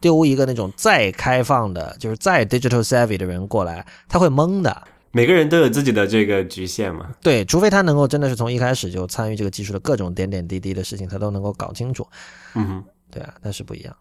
丢一个那种再开放的，就是再 digital savvy 的人过来，他会懵的。每个人都有自己的这个局限嘛，对，除非他能够真的是从一开始就参与这个技术的各种点点滴滴的事情，他都能够搞清楚。嗯。对啊，那是不一样。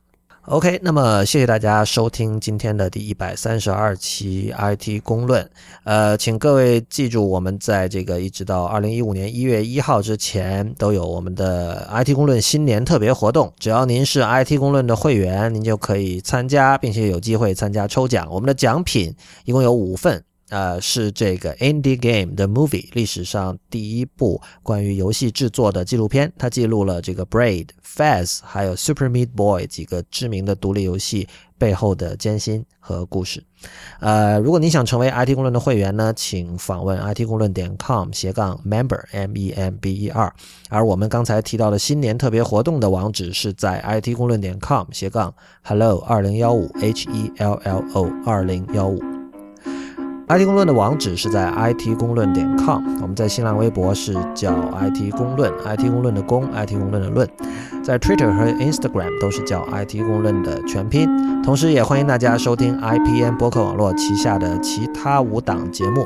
OK，那么谢谢大家收听今天的第一百三十二期 IT 公论。呃，请各位记住，我们在这个一直到二零一五年一月一号之前，都有我们的 IT 公论新年特别活动。只要您是 IT 公论的会员，您就可以参加，并且有机会参加抽奖。我们的奖品一共有五份。呃，是这个 Indie Game 的 Movie 历史上第一部关于游戏制作的纪录片，它记录了这个 Braid、Faz 还有 Super Meat Boy 几个知名的独立游戏背后的艰辛和故事。呃，如果你想成为 IT 公论的会员呢，请访问 it 公论点 com 斜杠 member m e m b e r。而我们刚才提到的新年特别活动的网址是在 it 公论点 com 斜杠 hello 二零幺五 h e l l o 二零幺五。IT 公论的网址是在 it 公论点 com，我们在新浪微博是叫 IT 公论，IT 公论的公，IT 公论的论，在 Twitter 和 Instagram 都是叫 IT 公论的全拼。同时，也欢迎大家收听 IPN 博客网络旗下的其他五档节目：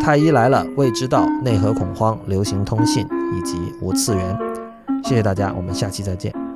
太医来了、未知道、内核恐慌、流行通信以及无次元。谢谢大家，我们下期再见。